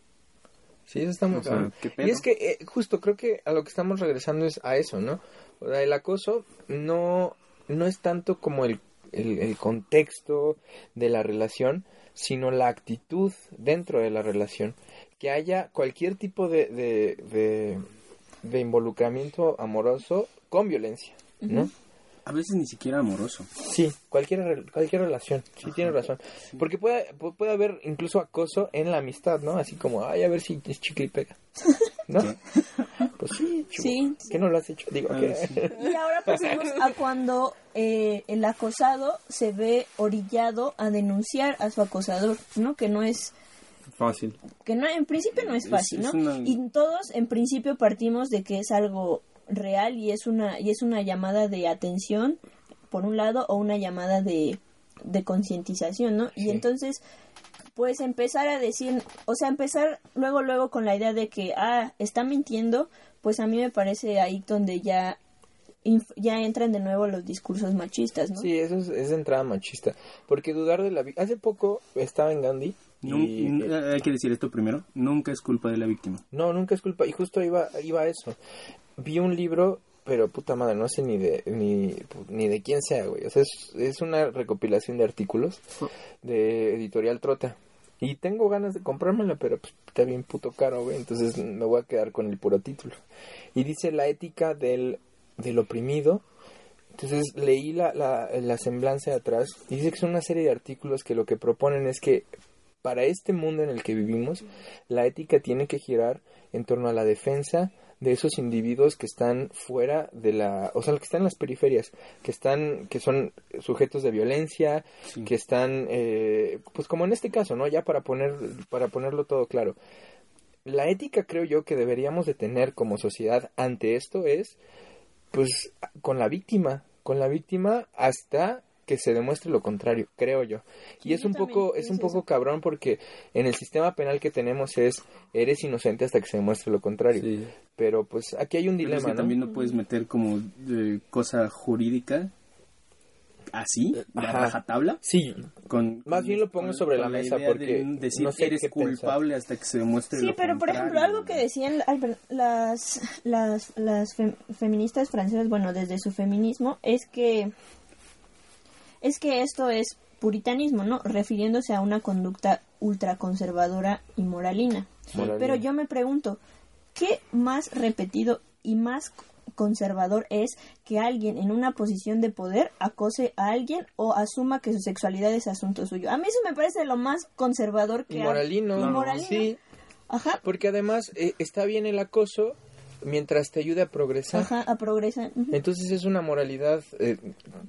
Sí, eso está muy O sea, cabrón. ¿qué pedo? Y es que eh, justo creo que a lo que estamos regresando es a eso, ¿no? O sea, el acoso no, no es tanto como el, el, el contexto de la relación, sino la actitud dentro de la relación. Que haya cualquier tipo de, de, de, de involucramiento amoroso con violencia, ¿no? A veces ni siquiera amoroso. Sí, cualquier, cualquier relación, sí tiene razón. Porque puede, pu- puede haber incluso acoso en la amistad, ¿no? Así como, ay, a ver si es chicle y pega. ¿No? Pues sí, chico. Sí. ¿Qué no lo has hecho? Digo, Ah, que... sí. Y ahora pasemos a cuando eh, el acosado se ve orillado a denunciar a su acosador, ¿no? Que no es Fácil. que no en principio no es Es- fácil, es ¿no? una- Y todos en principio partimos de que es algo real y es una y es una llamada de atención por un lado o una llamada de de concientización, ¿no? Y entonces pues empezar a decir, o sea, empezar luego luego con la idea de que ah, está mintiendo, pues a mí me parece ahí donde ya ya entran de nuevo los discursos machistas, ¿no? Sí, eso es, es entrada machista. Porque dudar de la... Hace poco estaba en Gandhi y... n- hay que decir esto primero, nunca es culpa de la víctima. No, nunca es culpa. Y justo iba, iba a eso. Vi un libro, pero puta madre, no sé ni de ni, ni de quién sea, güey. O sea, es, es una recopilación de artículos de Editorial Trota. Y tengo ganas de comprármela, pero pues, está bien puto caro, güey. Entonces me voy a quedar con el puro título. Y dice la ética del, del oprimido. Entonces leí la, la, la semblanza de atrás. Y dice que son una serie de artículos que lo que proponen es que para este mundo en el que vivimos, la ética tiene que girar en torno a la defensa de esos individuos que están fuera de la, o sea, que están en las periferias, que están, que son sujetos de violencia, Sí. que están, eh, pues como en este caso, ¿no? Ya para poner, para ponerlo todo claro. La ética creo yo que deberíamos de tener como sociedad ante esto es, pues, con la víctima, con la víctima hasta que se demuestre lo contrario, creo yo. Y Sí, es un poco, es un poco eso. cabrón porque en el sistema penal que tenemos es eres inocente hasta que se demuestre lo contrario. Sí. Pero pues aquí hay un Pero es dilema, que ¿no? también no puedes meter como eh, cosa jurídica así, de Ajá. rajatabla. Sí, Con, Más con- bien lo pongo con- sobre la con mesa idea porque de decir no sé eres qué pensar. culpable hasta que se demuestre Sí, lo pero por ejemplo, algo que decían las, las, las fem- feministas francesas, bueno, desde su feminismo, es que es que esto es puritanismo, ¿no? Refiriéndose a una conducta ultraconservadora y moralina. Moralina. Pero yo me pregunto, ¿qué más repetido y más conservador es que alguien en una posición de poder acose a alguien o asuma que su sexualidad es asunto suyo? A mí eso me parece lo más conservador que y hay. Y moralino. sí, Ajá. porque además eh, está bien el acoso mientras te ayude a progresar. Ajá, a progresar. ujú. Entonces es una moralidad eh,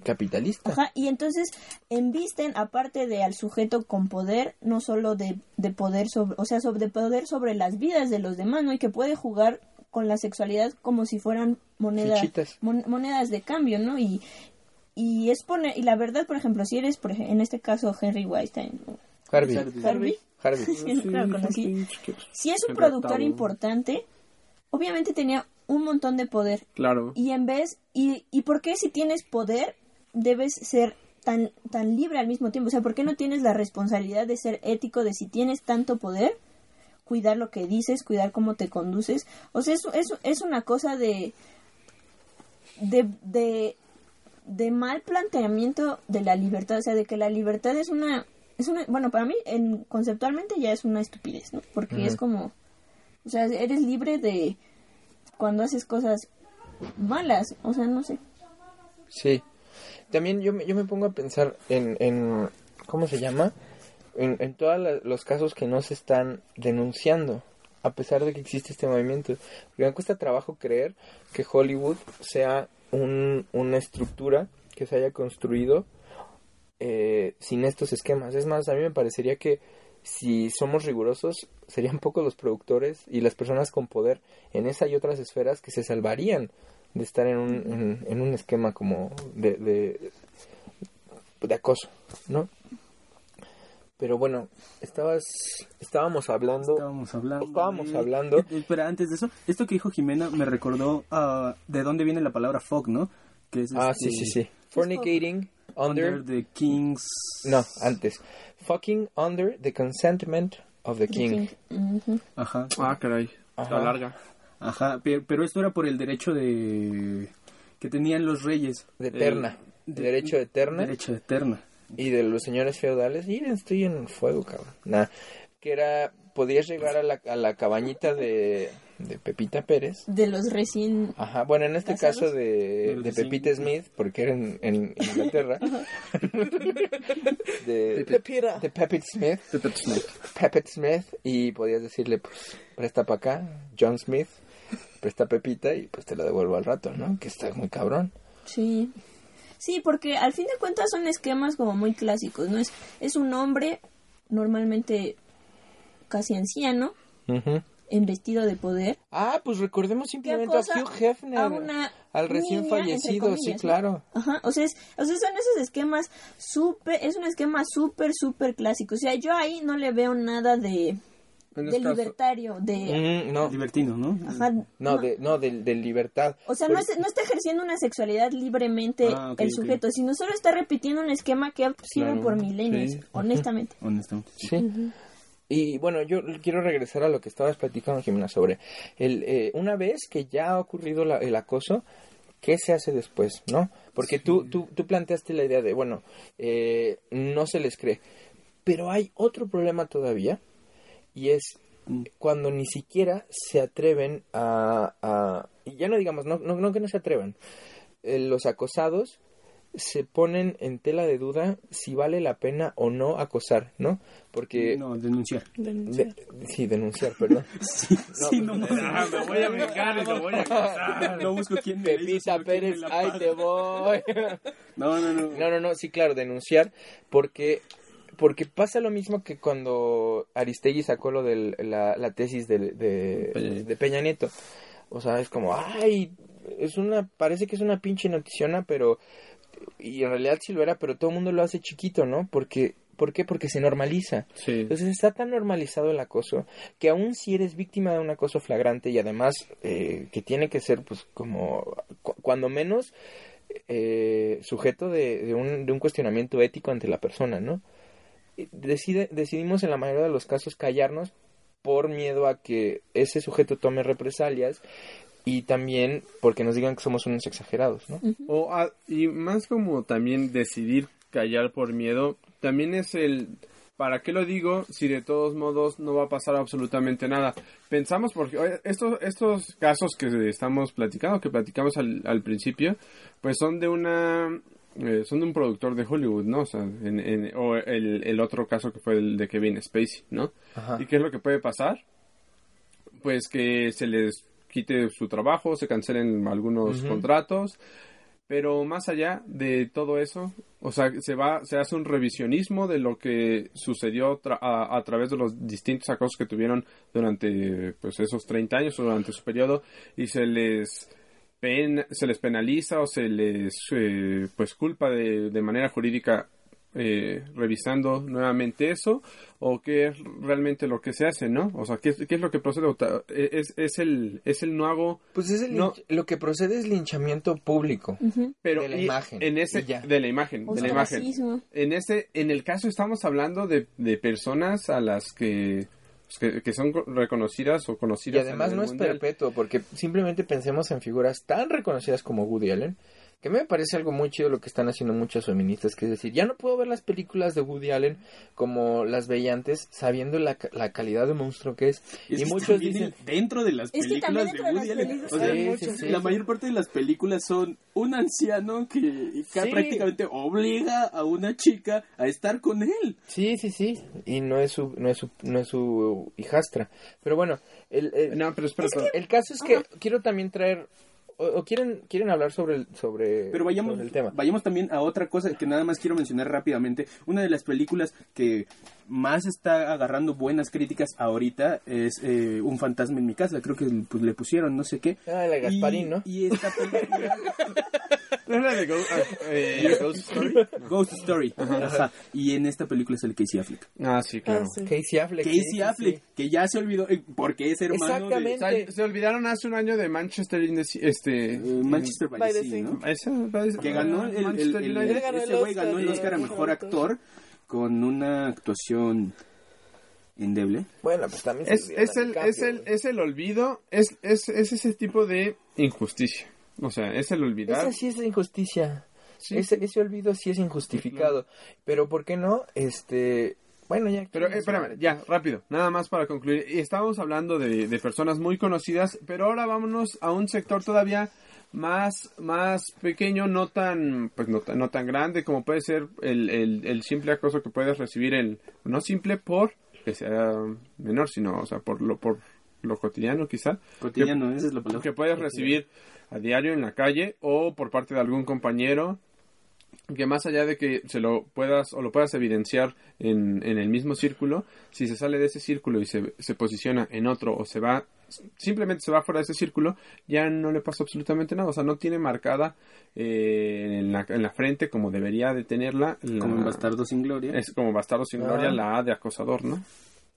capitalista. Ajá, y entonces embisten, aparte de al sujeto con poder, no solo de, de poder sobre, o sea, sobre de poder sobre las vidas de los demás, ¿no? Y que puede jugar con la sexualidad como si fueran monedas, mon- monedas de cambio, ¿no? Y, y es poner, y la verdad, por ejemplo, si eres, por ej- en este caso, Henry Weinstein, ¿no? Harvey. Harvey, Harvey. Sí, claro, conocí. si es un productor importante, obviamente tenía un montón de poder. Claro. y en vez y, y por qué si tienes poder debes ser tan tan libre al mismo tiempo o sea por qué no tienes la responsabilidad de ser ético de si tienes tanto poder cuidar lo que dices cuidar cómo te conduces o sea eso es, es una cosa de de, de de mal planteamiento de la libertad. O sea de que la libertad es una es una bueno para mí en, conceptualmente ya es una estupidez no porque es como o sea eres libre de cuando haces cosas malas, o sea, no sé. Sí. También yo, yo me pongo a pensar en, en ¿cómo se llama? En, en todos los casos que no se están denunciando, a pesar de que existe este movimiento. Porque me cuesta trabajo creer que Hollywood sea un- una estructura que se haya construido eh, sin estos esquemas. Es más, a mí me parecería que si somos rigurosos, serían pocos los productores y las personas con poder en esa y otras esferas que se salvarían de estar en un, en, en un esquema como de, de, de acoso, ¿no? Pero bueno, estabas, estábamos hablando, Estábamos hablando. Estábamos de- hablando. Espera, antes de eso, esto que dijo Jimena me recordó a de dónde viene la palabra fuck, ¿no? Que es ah, este, sí, sí, sí, fornicating under, Under the King's. no, antes, fucking under the consentment of the king. Ajá. Ah, caray. Ajá. La larga. Ajá, pero, pero esto era por el derecho de que tenían los reyes. De terna. El- Derecho de terna. Derecho de terna. Y de los señores feudales, y estoy en el fuego, cabrón. Nah, que era, podías llegar a la, a la cabañita de, de Pepita Pérez. De los recién... Ajá, bueno, en este ¿Casados? caso de, de. Pepita Smith, porque era en, en Inglaterra. de, Pepita. de Pepita Smith. Pepita Smith. Y podías decirle, pues, presta para acá, John Smith, presta Pepita y pues te la devuelvo al rato, ¿no? Que está muy cabrón. Sí. Sí, porque al fin de cuentas son esquemas como muy clásicos, ¿no? Es, es un hombre normalmente casi anciano, en vestido de poder, Ah, pues recordemos simplemente a Hugh Hefner. a una al recién niña, fallecido, sí, comillas, ¿no? claro. Ajá, o sea, es- o sea, son esos esquemas súper, es un esquema súper, súper clásico. O sea, yo ahí no le veo nada de, de este caso- libertario, de... Mm, no, Libertino, ¿no? Ajá, no, de, no, de, de libertad. O sea, no, es- no está ejerciendo una sexualidad libremente Ah, ok, el sujeto, sino solo está repitiendo un esquema que ha sido Claro, por milenios, sí. honestamente. Honestamente. Sí. Y bueno, yo quiero regresar a lo que estabas platicando, Jimena, sobre el, eh, una vez que ya ha ocurrido la- el acoso, ¿qué se hace después, no? Porque tú, tú, tú planteaste la idea de, bueno, eh, no se les cree. Pero hay otro problema todavía, y es cuando ni siquiera se atreven a... a- y ya no digamos, no, no, no que no se atrevan, eh, los acosados se ponen en tela de duda si vale la pena o no acosar, ¿no? Porque... No, denunciar. de- sí, denunciar, perdón. Sí, sí, no, no, Ah, me voy a vengar y lo voy a acusar. no busco quién me Pepita Pérez, ahí te voy. No, no, no. No, no, no, sí, claro, denunciar, porque porque pasa lo mismo que cuando Aristegui sacó lo de la, la tesis de, de, Peña Nieto. de Peña Nieto. O sea, es como, ay, es una, parece que es una pinche noticiona, pero, y en realidad sí lo era, pero todo el mundo lo hace chiquito, ¿no? Porque, ¿por qué? Porque se normaliza. Sí. Entonces está tan normalizado el acoso que aun si eres víctima de un acoso flagrante y además eh, que tiene que ser pues como cu- cuando menos eh, sujeto de, de un, de un cuestionamiento ético ante la persona, ¿no? Y Decide, decidimos en la mayoría de los casos callarnos por miedo a que ese sujeto tome represalias y también porque nos digan que somos unos exagerados, ¿no? O, ah, y más como también decidir callar por miedo, también es el ¿para qué lo digo si de todos modos no va a pasar absolutamente nada? Pensamos porque estos estos casos que estamos platicando, que platicamos al, al principio, pues son de una eh, son de un productor de Hollywood, ¿no? O sea, en, en- o el, el otro caso que fue el de Kevin Spacey, ¿no? Ajá. ¿Y qué es lo que puede pasar? Pues que se les quite su trabajo, se cancelen algunos contratos, pero más allá de todo eso, o sea, se va, se hace un revisionismo de lo que sucedió tra- a, a través de los distintos acosos que tuvieron durante pues esos 30 años o durante su periodo y se les pen- se les penaliza o se les eh, pues culpa de, de manera jurídica eh, revisando nuevamente eso o qué es realmente lo que se hace, ¿no? O sea, ¿qué, es- qué es lo que procede? O ta- Es, es el es el no hago Pues es el No. lo que procede es linchamiento público. pero De la y- imagen, en ese y ya. de la imagen de la imagen en ese en el caso estamos hablando de, de personas a las que pues, que, que son co- reconocidas o Y conocidas a además no es perpetuo, porque simplemente pensemos en figuras tan reconocidas como Woody Allen, que me parece algo muy chido lo que están haciendo muchas feministas, que es decir, ya no puedo ver las películas de Woody Allen como las veía antes, sabiendo la, ca- la calidad de monstruo que es. Es y que muchos dicen, dentro de las Es películas de Woody Allen, o sea, muchos, sí. la mayor parte de las películas son un anciano que, que Sí. prácticamente obliga a una chica a estar con él. sí, sí, sí, y no es su, no es su, no es su hijastra. Pero bueno, el, el- no pero espera, espera. el caso es que quiero también traer o, o quieren quieren hablar sobre el sobre, Pero vayamos, sobre el tema. vayamos también a otra cosa que nada más quiero mencionar rápidamente. Una de las películas que más está agarrando buenas críticas ahorita es eh, Un fantasma en mi casa. Creo que pues, le pusieron no sé qué. Ah, la Gasparín, y, ¿no? Y esta película... ¿No es la de Go- ah, eh, Ghost Story? Ghost Story. Ajá. Y en esta película es el Casey Affleck. Ah, sí, claro. Ah, sí. Casey Affleck. Casey sí, Affleck, sí. que ya se olvidó eh, porque es hermano Exactamente. O sea, se olvidaron hace un año de Manchester the este de eh, Manchester by, By the the Sea. ¿no? ese- Que ganó el, el- el- ganó el ese güey Oscar, ganó el Oscar a mejor mejor actor. Con una actuación endeble. Bueno, pues también se es, es el DiCaprio, es el güey. es el olvido es, es es ese tipo de injusticia o sea es el olvidar Esa sí es la injusticia. Sí. Ese, ese olvido sí es injustificado. Pero ¿por qué no? Este, bueno, ya. Pero, eh, espérame, ya, rápido, nada más para concluir. Y Estábamos hablando de, de personas muy conocidas, pero ahora vámonos a un sector todavía más, más pequeño, no tan, pues no, tan- no tan grande como puede ser el, el, el simple acoso que puedes recibir en, no simple por que sea menor, sino, o sea, por lo, por lo cotidiano quizá. Cotidiano, esa es la palabra. que puedes recibir a diario en la calle o por parte de algún compañero que más allá de que se lo puedas o lo puedas evidenciar en, en el mismo círculo, si se sale de ese círculo y se, se posiciona en otro o se va, simplemente se va fuera de ese círculo, ya no le pasa absolutamente nada, o sea, no tiene marcada eh, en, la, en la frente como debería de tenerla. la- Como en Bastardo sin Gloria. Es como bastardo sin Ah. gloria la A de acosador, ¿no?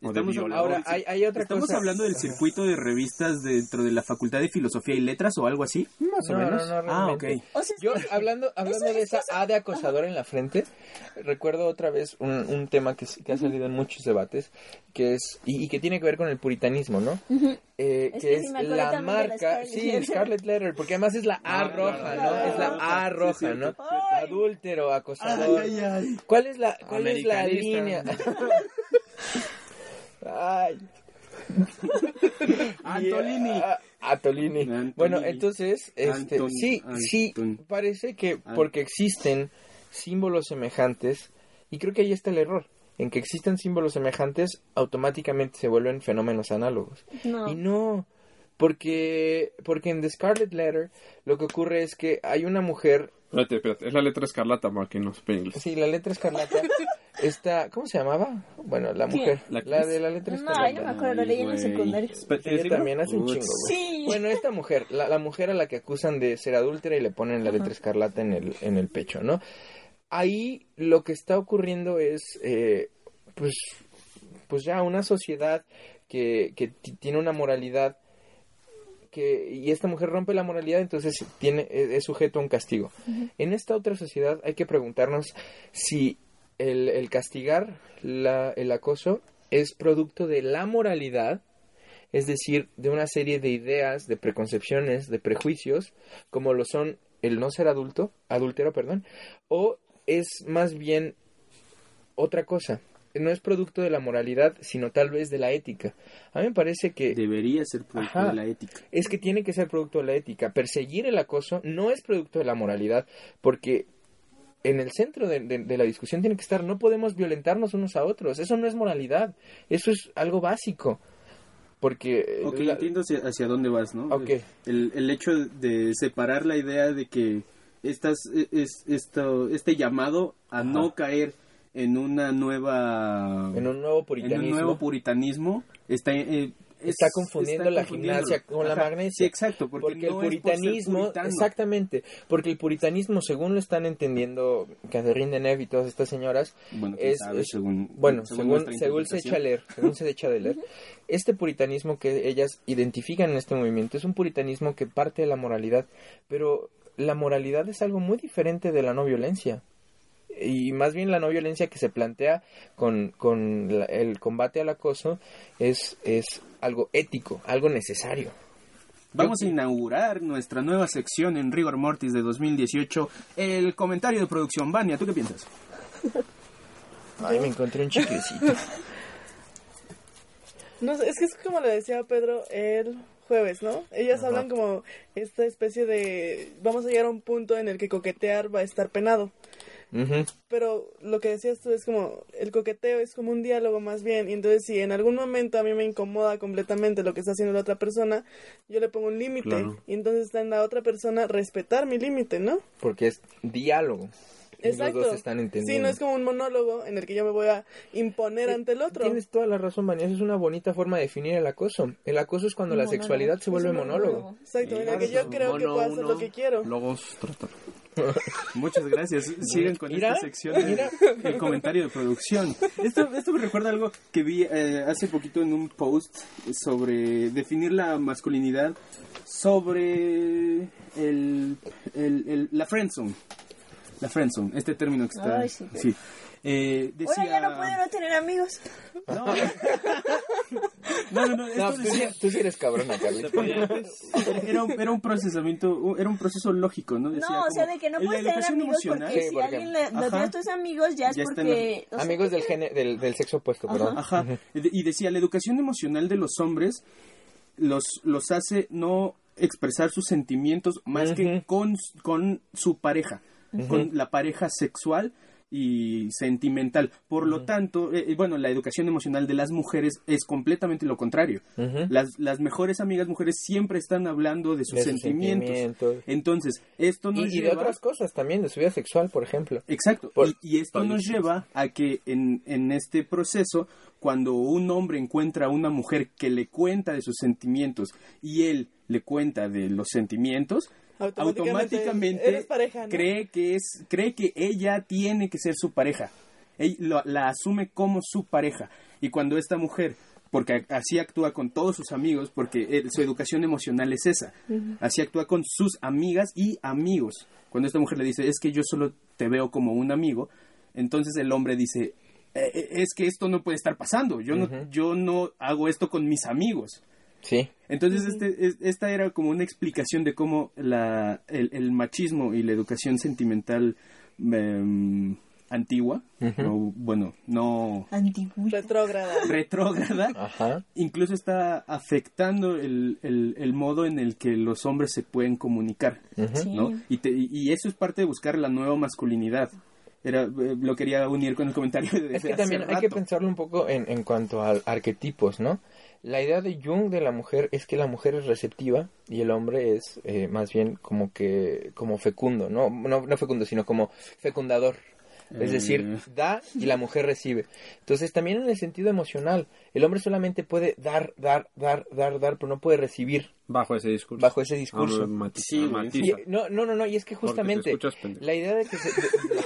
O de. Ahora, hay, hay otra ¿Estamos cosa. hablando del circuito de revistas dentro de la Facultad de Filosofía y Letras o algo así? Más o No, menos. no, no, Ah, ok. O sea, es Yo, hablando, hablando de esa A de acosador en la frente, recuerdo otra vez un, un tema que, que ha salido en muchos debates, que es, y, y que tiene que ver con el puritanismo, ¿no? Eh, Es que que es la marca, sí. Scarlet Letter, porque además es la A roja, ¿no? Es la A roja, ¿no? Adúltero, acosador. ¿Cuál es la, cuál es la línea? Ay. Antolini. Ah, Atolini. Antolini. Bueno, entonces, este, Anton- sí, sí, parece que porque existen símbolos semejantes, y creo que ahí está el error, en que existen símbolos semejantes, automáticamente se vuelven fenómenos análogos. No. Y no, porque, porque en The Scarlet Letter lo que ocurre es que hay una mujer, Espérate, espérate, es la letra escarlata para que no sí, la letra escarlata, está, ¿cómo se llamaba? Bueno, la mujer, ¿La la, de la letra No, yo me acuerdo, lo leí en el Güey. secundario. Sí, yo también hace un chingo, güey. Sí. Bueno, esta mujer, la, la mujer a la que acusan de ser adúltera y le ponen la letra escarlata en el, en el pecho, ¿no? Ahí lo que está ocurriendo es, eh, pues, pues ya una sociedad que, que ti- tiene una moralidad que, y esta mujer rompe la moralidad, entonces tiene, es, es sujeto a un castigo. En esta otra sociedad hay que preguntarnos si el, el castigar la- el acoso es producto de la moralidad, es decir, de una serie de ideas, de preconcepciones, de prejuicios, como lo son el no ser adulto, adúltero, perdón, o es más bien otra cosa. No es producto de la moralidad, sino tal vez de la ética. A mí me parece que Debería ser producto Ajá. de la ética. es que tiene que ser producto de la ética. Perseguir el acoso no es producto de la moralidad, porque en el centro de, de- de la discusión tiene que estar, no podemos violentarnos unos a otros. Eso no es moralidad, eso es algo básico. Porque... Ok, la- entiendo hacia, hacia dónde vas, ¿no? Ok. El, el hecho de separar la idea de que estas, es, esto, este llamado a no caer en una nueva... en un nuevo en puritanismo. un nuevo puritanismo está... eh, Está confundiendo la gimnasia con la magnesia. Sí, exacto, porque, Porque, no el por puritanismo, exactamente, porque el puritanismo, según lo están entendiendo Catherine Deneuve y todas estas señoras, Bueno, es, sabe, es- según, bueno, según, según se echa a leer, según se echa de leer, este puritanismo que ellas identifican en este movimiento es un puritanismo que parte de la moralidad, pero la moralidad es algo muy diferente de la no violencia. Y más bien la no violencia que se plantea con, con la- el combate al acoso es, es algo ético, algo necesario. Vamos a inaugurar nuestra nueva sección en Rigor Mortis de 2018, el comentario de producción. Vania, ¿tú qué piensas? Ay, me encontré un chiclecito. No sé, es que es como le decía Pedro el jueves, ¿no? Ellas hablan como esta especie de... Vamos a llegar a un punto en el que coquetear va a estar penado. Ujú. Pero lo que decías tú es como, el coqueteo es como un diálogo más bien. Y entonces si en algún momento a mí me incomoda completamente lo que está haciendo la otra persona, yo le pongo un límite. Claro. Y entonces está en la otra persona respetar mi límite, ¿no? Porque es diálogo. Y Exacto. Los dos están entendiendo. Sí, no es como un monólogo en el que yo me voy a imponer ante el otro. Tienes toda la razón, Vania. Esa es una bonita forma de definir el acoso. El acoso es cuando la Monólogo. sexualidad se vuelve un monólogo. Exacto, en el que yo creo que Mono puedo hacer uno, lo que quiero. Logos tratar. Muchas gracias. Sigan con esta sección de- el comentario de producción. Esto, esto me recuerda algo que vi eh, hace poquito en un post sobre definir la masculinidad sobre el, el- el- la friendzone. La friendzone, este término que está... Ay, sí. sí. Eh, decía... Ahora ya no pueden no tener amigos. No, no, no, no, esto No, tú, sí, decía- tú sí eres cabrona, Carlita. era, un, era un procesamiento, era un proceso lógico, ¿no? Decía No, o sea, como, de que no puedes tener amigos emocional- porque Sí, si porque- alguien le, lo Ajá. tienes tus amigos ya es Ya porque... o sea, Amigos del, gene- del, del sexo opuesto, perdón. Ajá. Y decía, la educación emocional de los hombres los, los hace no expresar sus sentimientos más que Ujú. con, con su pareja, con la pareja sexual y sentimental. Por lo tanto, eh, eh, bueno, la educación emocional de las mujeres es completamente lo contrario. Las, las mejores amigas mujeres siempre están hablando de sus De sentimientos. sentimientos. Entonces, esto nos Y, y de lleva... otras cosas también, de su vida sexual, por ejemplo. Exacto. Por- y, y esto nos lleva a que en, en este proceso, cuando un hombre encuentra a una mujer que le cuenta de sus sentimientos y él le cuenta de los sentimientos, Automáticamente automáticamente eres pareja, ¿no? cree que es cree que ella tiene que ser su pareja. Él lo- la asume como su pareja. Y cuando esta mujer porque así actúa con todos sus amigos, porque eh, su educación emocional es esa. Así actúa con sus amigas y amigos. Cuando esta mujer le dice, es que yo solo te veo como un amigo, entonces el hombre dice, "Eh, eh, es que esto no puede estar pasando, yo, no, yo no hago esto con mis amigos. Sí. Entonces, este, es- esta era como una explicación de cómo la, el, el machismo y la educación sentimental em, antigua, o, bueno, no Antiguo. Retrógrada. retrógrada, Ajá. incluso está afectando el, el, el modo en el que los hombres se pueden comunicar. ¿no? Y, te- y- y eso es parte de buscar la nueva masculinidad. Era, eh, lo quería unir con el comentario de Es que hace también hay que rato. pensarlo un poco en, en cuanto a arquetipos, ¿no? La idea de Jung de la mujer es que la mujer es receptiva y el hombre es eh, más bien como que como fecundo, ¿no? No, no fecundo, sino como fecundador. Es decir, da y la mujer recibe. Entonces, también en el sentido emocional, el hombre solamente puede dar, dar, dar, dar, dar, pero no puede recibir Bajo ese discurso. bajo ese discurso. Ah, matiza, Sí, matiza. Y- no, no, no, no, y es que justamente la idea de que se... de-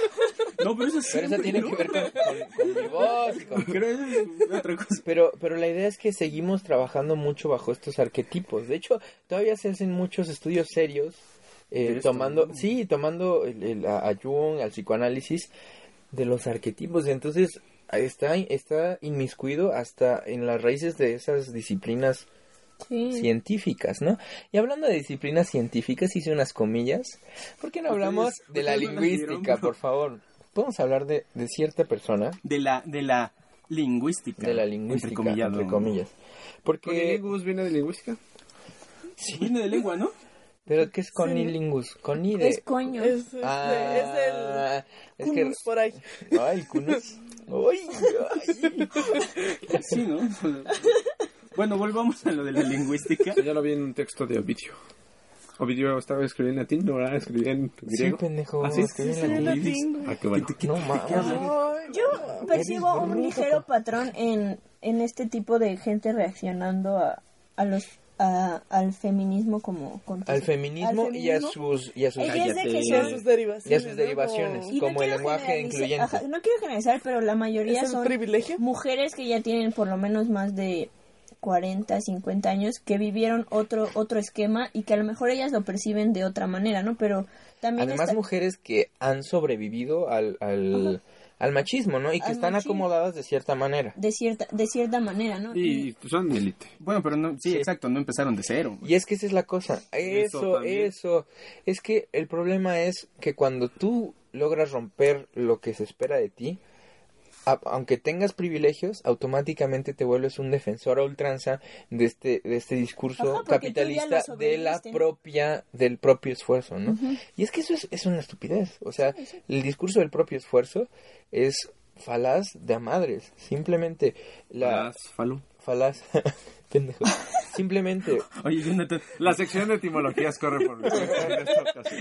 No, pero eso, pero eso tiene ¿no? que ver con, con- con mi voz y con, Pero eso es otra cosa. Pero, pero la idea es que seguimos trabajando mucho bajo estos arquetipos. De hecho, todavía se hacen muchos estudios serios eh, tomando, sí, tomando el- el- a, Jung, al psicoanálisis de los arquetipos. Entonces, está, está inmiscuido hasta en las raíces de esas disciplinas Sí. científicas, ¿no? Y hablando de disciplinas científicas, hice unas comillas. ¿Por qué no hablamos de la lingüística, por favor? Podemos hablar de, de cierta persona, De la, de la lingüística. de la lingüística, entre comillas. Porque... ¿Conilingus viene de lingüística? Viene de lengua, ¿no? ¿Pero qué es conilingus? Coni de... Es coño. Es, este, Ah, es es el que... cunus por ahí. Ay, cunus. Ay, ay. Sí, ¿no? Bueno, volvamos a lo de la lingüística. Ya lo vi en un texto de Ovidio. Ovidio estaba escribiendo en latín, no era escribía en Sí, griego. pendejo. ¿Ah, sí? escribí en Sí, latín. Ah, qué bueno. No Yo percibo un ligero patrón en, en este tipo de gente reaccionando a, a los a- al feminismo como contra- Al feminismo, al y a sus y a sus, es que y son- a sus derivaciones. y a sus derivaciones. Y no como el lenguaje incluyente. ajá, no quiero generalizar, pero la mayoría ¿Es son privilegio? mujeres que ya tienen por lo menos más de 40, 50 años, que vivieron otro otro esquema y que a lo mejor ellas lo perciben de otra manera, ¿no? Pero también Además, está- mujeres que han sobrevivido al, al, al machismo, ¿no? Y que Al están machismo. acomodadas de cierta manera. de cierta de cierta manera, ¿no? Y son élite. Bueno, pero no, sí, exacto, no empezaron de cero. Y es que esa es la cosa. Eso, también. eso. Es que el problema es que cuando tú logras romper lo que se espera de ti, aunque tengas privilegios, automáticamente te vuelves un defensor a ultranza de este, de este discurso Ajá, capitalista de la propia, del propio esfuerzo, ¿no? Y es que eso es, es una estupidez. O sea, el discurso del propio esfuerzo es falaz de a madres. Simplemente la falo. falaz. Pendejo. Simplemente Oye, Jonathan, La sección de etimologías corre por ocasión.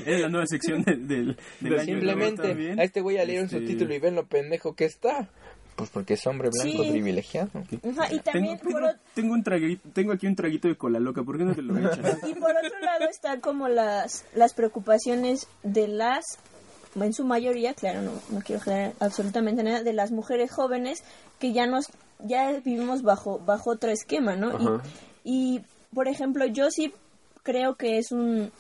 es la nueva sección de- del, del año, ¿no? Simplemente a este güey a leer Este, un subtítulo y ven lo pendejo que está. Pues porque es hombre blanco Sí. privilegiado. Ajá, y Tengo, también por, tengo, un traguito, tengo aquí un traguito de cola loca, ¿por qué no te lo echas? y por otro lado está como las, las preocupaciones de las, en su mayoría, claro, no, no quiero generar absolutamente nada, de las mujeres jóvenes que ya nos, ya vivimos bajo, bajo otro esquema, ¿no? Y, y, por ejemplo, yo sí creo que es un,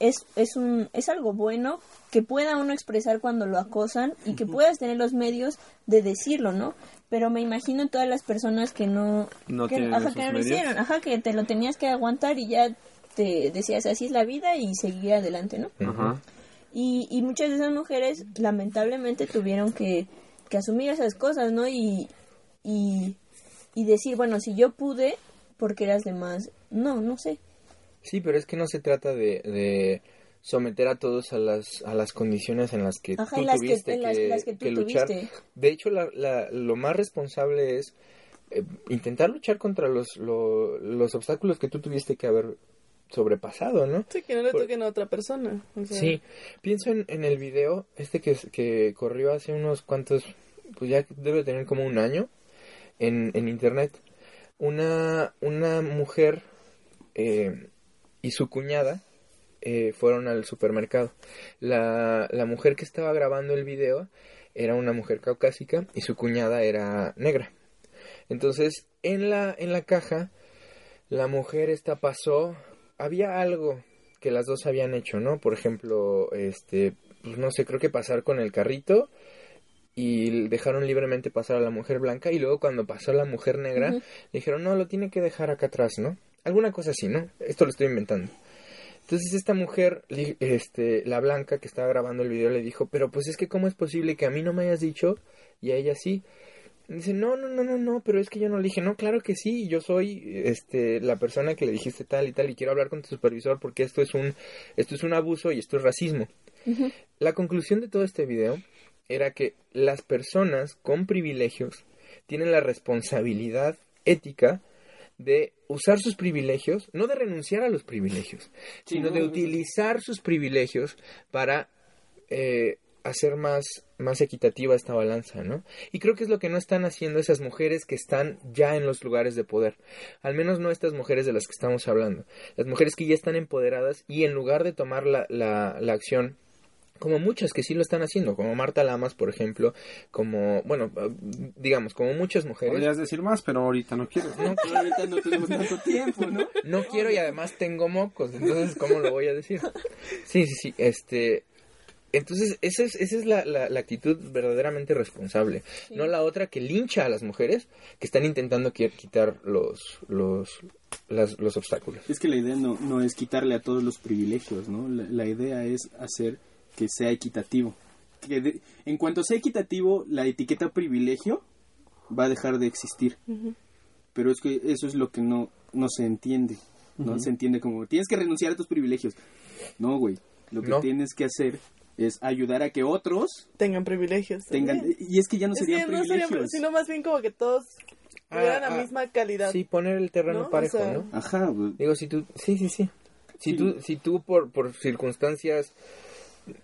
es, es un, es algo bueno que pueda uno expresar cuando lo acosan y que puedas tener los medios de decirlo, ¿no? Pero me imagino todas las personas que no, No que, ajá, que no lo hicieron, ajá, que te lo tenías que aguantar y ya te decías así es la vida y seguir adelante, ¿no? Ajá. Y, y muchas de esas mujeres lamentablemente tuvieron que, que asumir esas cosas, ¿no? Y, y, y decir, bueno, si yo pude, porque eras de más? No, no sé. Sí, pero es que no se trata de, de someter a todos a las, a las condiciones en las que Ajá, tú las que- tuviste las- que, las que tú que luchar. tuviste. De hecho, la, la- lo más responsable es eh, intentar luchar contra los, lo- los obstáculos que tú tuviste que haber sobrepasado, ¿no? Sí, que no le Por- toquen a otra persona. o sea, Sí, pienso en, en el video este que, que corrió hace unos cuantos, pues ya debe tener como un año en, en internet. Una, una mujer eh, y su cuñada eh, fueron al supermercado. La, la mujer que estaba grabando el video era una mujer caucásica y su cuñada era negra. Entonces, en la, en la caja, la mujer esta pasó, había algo que las dos habían hecho, ¿no? Por ejemplo, este, pues no sé, creo que pasar con el carrito y dejaron libremente pasar a la mujer blanca y luego cuando pasó la mujer negra, le dijeron, no, lo tiene que dejar acá atrás, ¿no? Alguna cosa así, ¿no? Esto lo estoy inventando. Entonces esta mujer, este, la blanca que estaba grabando el video le dijo, pero pues es que cómo es posible que a mí no me hayas dicho y a ella sí. Y Dice, no, no, no, no, no, pero es que yo no le dije, no, claro que sí, yo soy este la persona que le dijiste tal y tal y quiero hablar con tu supervisor porque esto es un esto es un abuso y esto es racismo. La conclusión de todo este video era que las personas con privilegios tienen la responsabilidad ética de usar sus privilegios, no de renunciar a los privilegios, sino de utilizar sus privilegios para eh, hacer más, más equitativa esta balanza, ¿no? Y creo que es lo que no están haciendo esas mujeres que están ya en los lugares de poder. Al menos no estas mujeres de las que estamos hablando. Las mujeres que ya están empoderadas y en lugar de tomar la, la, la acción como muchas que sí lo están haciendo, como Marta Lamas, por ejemplo, como, bueno, digamos, como muchas mujeres. Podrías decir más, pero ahorita no quiero. No, Ahorita no tenemos tanto tiempo, ¿no? no quiero y además tengo mocos, entonces, ¿cómo lo voy a decir? Sí, sí, sí, este... Entonces, esa es, esa es la, la, la actitud verdaderamente responsable. No la otra que lincha a las mujeres que están intentando qui- quitar los, los, las- los obstáculos. Es que la idea no, no es quitarle a todos los privilegios, ¿no? La, la idea es hacer que sea equitativo. Que de- en cuanto sea equitativo, la etiqueta privilegio va a dejar de existir. Pero es que eso es lo que no, no se entiende, ¿no? Se entiende como, tienes que renunciar a tus privilegios. No, güey. Lo que No. tienes que hacer es ayudar a que otros Tengan privilegios. tengan... también. Y es que ya no Es serían que no serían, privilegios. sino más bien como que todos Ah, tuvieran la ah, misma calidad. Sí, poner el terreno ¿No? O parejo, sea, ¿no? Ajá. Digo, si tú, sí, sí, sí. Si Sí. tú, si tú por, por circunstancias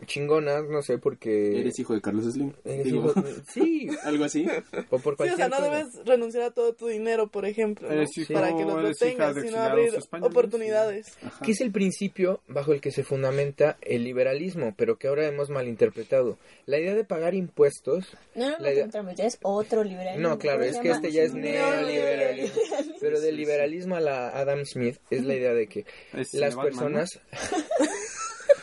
chingonas, no sé, porque... Eres hijo de Carlos Slim. eres hijo- sí, algo así. o por Sí, o cualquier sea, no cosa. debes renunciar a todo tu dinero, por ejemplo, ¿no? Eres hijo- para que hija retengas, de sino abrir españoles. oportunidades. Ajá. que es el principio bajo el que se fundamenta el liberalismo, pero que ahora hemos malinterpretado. La idea de pagar impuestos, No, no, La idea- no, ya es otro liberalismo. no, claro, ¿Cómo es que este ya es Neoliberalismo. pero del liberalismo a la Adam Smith es la idea de que Es las personas, ¿no?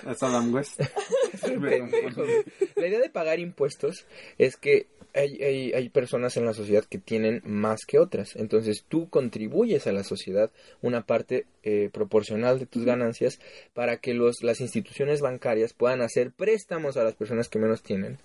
Es Adam West. La idea de pagar impuestos es que hay, hay, hay personas en la sociedad que tienen más que otras. Entonces tú contribuyes a la sociedad una parte eh, proporcional de tus ganancias para que los, las instituciones bancarias puedan hacer préstamos a las personas que menos tienen.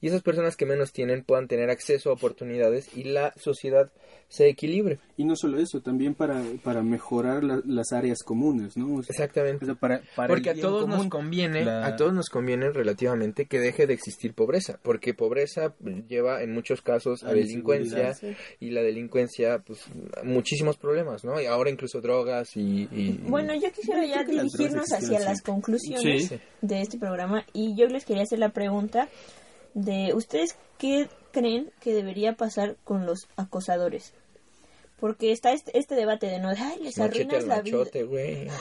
Y esas personas que menos tienen puedan tener acceso a oportunidades y la sociedad se equilibre. Y no solo eso, también para, para mejorar la- las áreas comunes, ¿no? O sea, Exactamente. o sea, para, para Porque a todos nos conviene, La- a todos nos conviene relativamente que deje de existir pobreza, porque pobreza lleva en muchos casos a A delincuencia y la delincuencia, pues muchísimos problemas, ¿no? Y ahora incluso drogas y, y- Bueno, yo quisiera ya dirigirnos hacia las conclusiones Sí. de este programa y yo les quería hacer la pregunta de ustedes qué creen que debería pasar con los acosadores. Porque está este, este debate de no, ay, les machete arruinas la vida. machote, güey.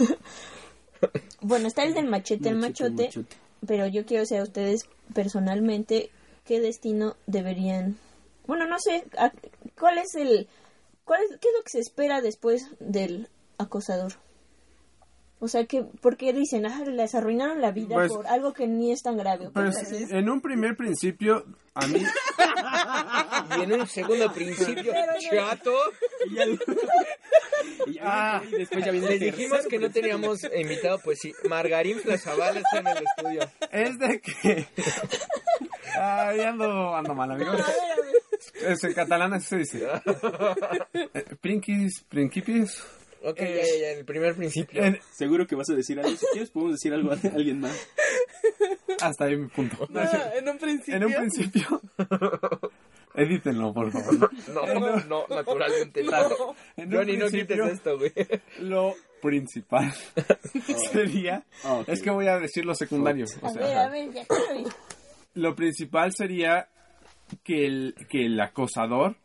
Bueno, está el del machete, el machote, machote. pero yo quiero saber ustedes personalmente qué destino deberían, bueno, no sé, a- cuál es el, cuál es, qué es lo que se espera después del acosador. O sea que, porque dicen, ah, les arruinaron la vida Pues- por algo que ni es tan grave. Pues en un primer principio, a mí, Y en un segundo principio, chato, Y ya- y ya- Ah. y después ya viene les dijimos que no teníamos invitado, pues sí, Margarín Flazabal está en el estudio. es de que... Ay, ando, ando mal, amigo. Es, en catalán así se dice. Eh, Principis, principis. Ok, ya, ya, ya, en el primer principio. En- Seguro que vas a decir algo. Si quieres, podemos decir algo a alguien más. hasta ahí mi punto. No. Ah, en un principio. en un principio... Edítenlo, por favor. No, no, no, naturalmente no. Johnny, no quites esto, güey. Lo principal sería... Ah. Es que voy a decir lo secundario. o A ver, a ver, ya lo principal sería que el, que el acosador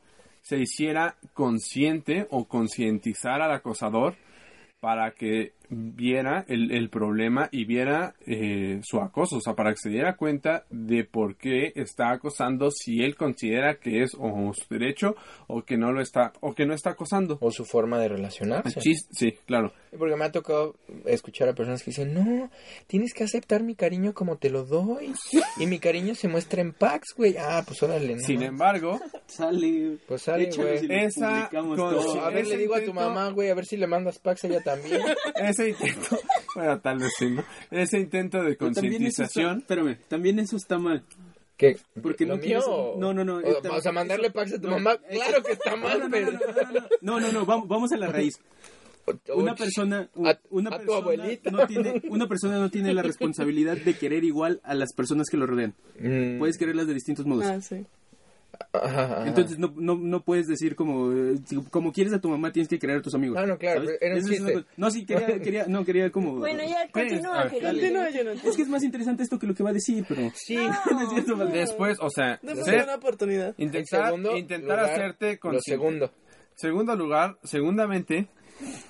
se hiciera consciente o concientizar al acosador para que viera el, el problema y viera eh, su acoso, o sea, para que se diera cuenta de por qué está acosando si él considera que es o su derecho o que no lo está o que no está acosando. O su forma de relacionarse. Sí, claro. Porque me ha tocado escuchar a personas que dicen, no, tienes que aceptar mi cariño como te lo doy. Y mi cariño se muestra en packs, güey. Ah, pues órale, no. Sin embargo, Sale. Pues sale, güey. Esa con-. A ver, ese le digo a tu mamá, güey, a ver si le mandas packs a ella también. ese intento, bueno, tal vez sí, ¿no? Ese intento de concientización Espérame, también eso está mal. ¿Qué? Porque ¿Lo no mío? no, no, no, O, esta- o sea, mandarle packs a tu no, mamá, eso- claro que está mal, no, no, pero... no, no, no, no, no, no, no, vamos, vamos a la raíz. Una persona, A- una a tu persona abuelita. no tiene, una persona no tiene la responsabilidad de querer igual a las personas que lo rodean. Mm, Puedes quererlas de distintos modos. Ah, sí. Ajá. Entonces no, no, no puedes decir como eh, como quieres a tu mamá tienes que querer a tus amigos. Ah, no, claro. No, sí quería, quería no quería como Bueno, ya continúa, querido. Continúa, Jonathan. Es que es más interesante esto que lo que va a decir, pero Sí. no es cierto, vale. después, o sea, ser- una oportunidad. En intentar, segundo intentar lugar, hacerte Lo consciente. segundo. Segundo lugar, segundamente,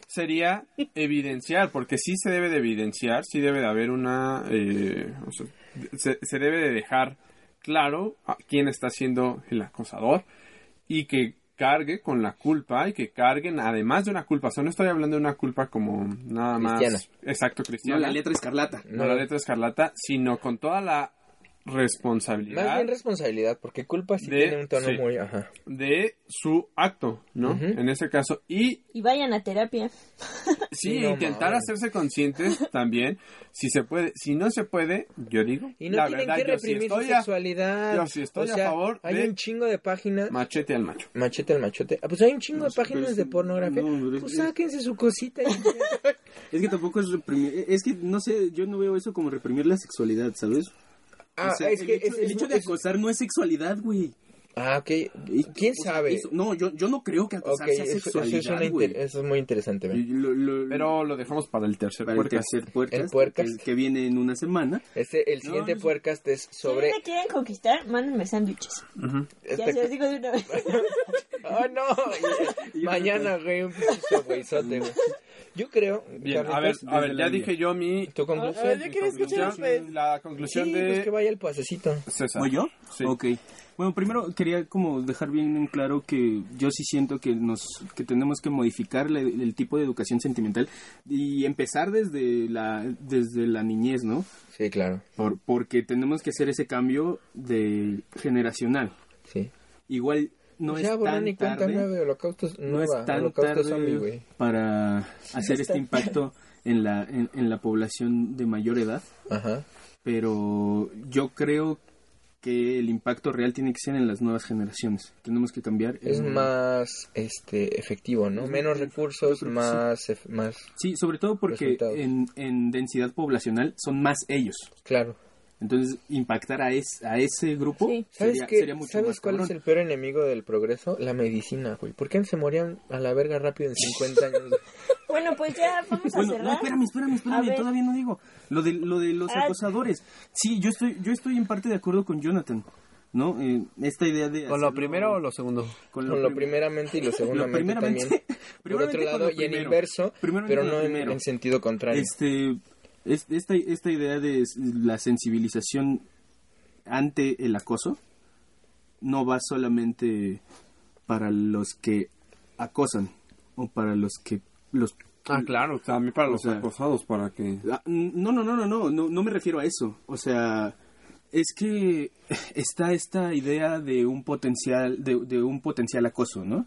sería evidenciar, porque sí se debe de evidenciar, sí debe de haber una, eh, o sea, se, se debe de dejar claro a quién está siendo el acosador y que cargue con la culpa y que carguen además de una culpa, o sea, no estoy hablando de una culpa como nada más Cristiana. exacto No, cristiana, la letra escarlata. no la letra escarlata, sino con toda la responsabilidad Más bien responsabilidad, porque culpa sí De- tiene un tono sí. muy... Ajá. de su acto, ¿no? En ese caso y Y vayan a terapia. Sí, no intentar hacerse conscientes también, si se puede, si no se puede, yo digo, Y no la tienen verdad, que yo sí reprimir su estoy a- sexualidad. yo sí estoy o a sea, favor Hay de- un chingo de páginas. machete al macho. Machete al machote. Ah, pues hay un chingo de páginas es de pornografía. no, pues que- sáquense su cosita. y- Es que tampoco es reprimir, es que no sé, yo no veo eso como reprimir la sexualidad, ¿sabes? Ah, O sea, es el que hecho, es- el es- hecho de es- acosar no es sexualidad, güey. Ah, ok. Y- ¿Quién o sea, sabe? eso- no, yo, yo no creo que acosar sea eso, eso sexualidad, es inter- eso es muy interesante. Lo- lo- Pero lo dejamos para el tercer para el podcast. tercer puercas, El puercas. Que, que viene en una semana. Este, el No, siguiente eso- podcast es Si sobre... me quieren conquistar, mándenme sándwiches. Ya este- se los digo de una vez. ¡Ah, no! Mañana, güey, un pinche güey. Yo creo... Bien, a ver, a ver, ya la dije yo mi ¿Tu conclusión? A ver, yo quiero escuchar la Sí, conclusión pues de que vaya el pasecito. César. ¿O yo? Sí. Ok. Bueno, primero quería como dejar bien en claro que yo sí siento que nos que tenemos que modificar la- el tipo de educación sentimental y empezar desde la desde la niñez, ¿no? Sí, claro. Por, porque tenemos que hacer ese cambio de generacional. Sí. igual no ya es tan y cuenta tarde. nueve, holocaustos, no nueva, es tan holocausto tarde zombie, para hacer este impacto en la, en, en la población de mayor edad, Ajá. pero yo creo que el impacto real tiene que ser en las nuevas generaciones. Tenemos que cambiar. Es el- más este efectivo, ¿no? Menos más- recursos, que sí. más más Sí, sobre todo porque en, en densidad poblacional son más ellos. claro. Entonces, impactar a, es, a ese grupo Sí. ¿Sabes sería, qué? sería mucho ¿Sabes más cuál cabrón. es el peor enemigo del progreso? La medicina, güey. ¿Por qué se morían a la verga rápido en 50 años? Bueno, pues ya vamos a Bueno, no, cerrar. espérame, espérame, A espérame, ver. todavía no digo. Lo de, lo de los Ah. acosadores. Sí, yo estoy, yo estoy en parte de acuerdo con Jonathan, ¿no? Eh, esta idea de... ¿Con lo primero o lo segundo? Con Con lo prim- primeramente y lo lo segundamente primeramente- también. Por otro lado, lo y en inverso, pero lo no en, en sentido contrario. Este, es- esta, esta idea de la sensibilización ante el acoso no va solamente para los que acosan o para los que los Ah, claro, también para los O sea- acosados, para que... No, no, no, no, no, no, no me refiero a eso. O sea, es que está esta idea de un potencial, de, de un potencial acoso, ¿no?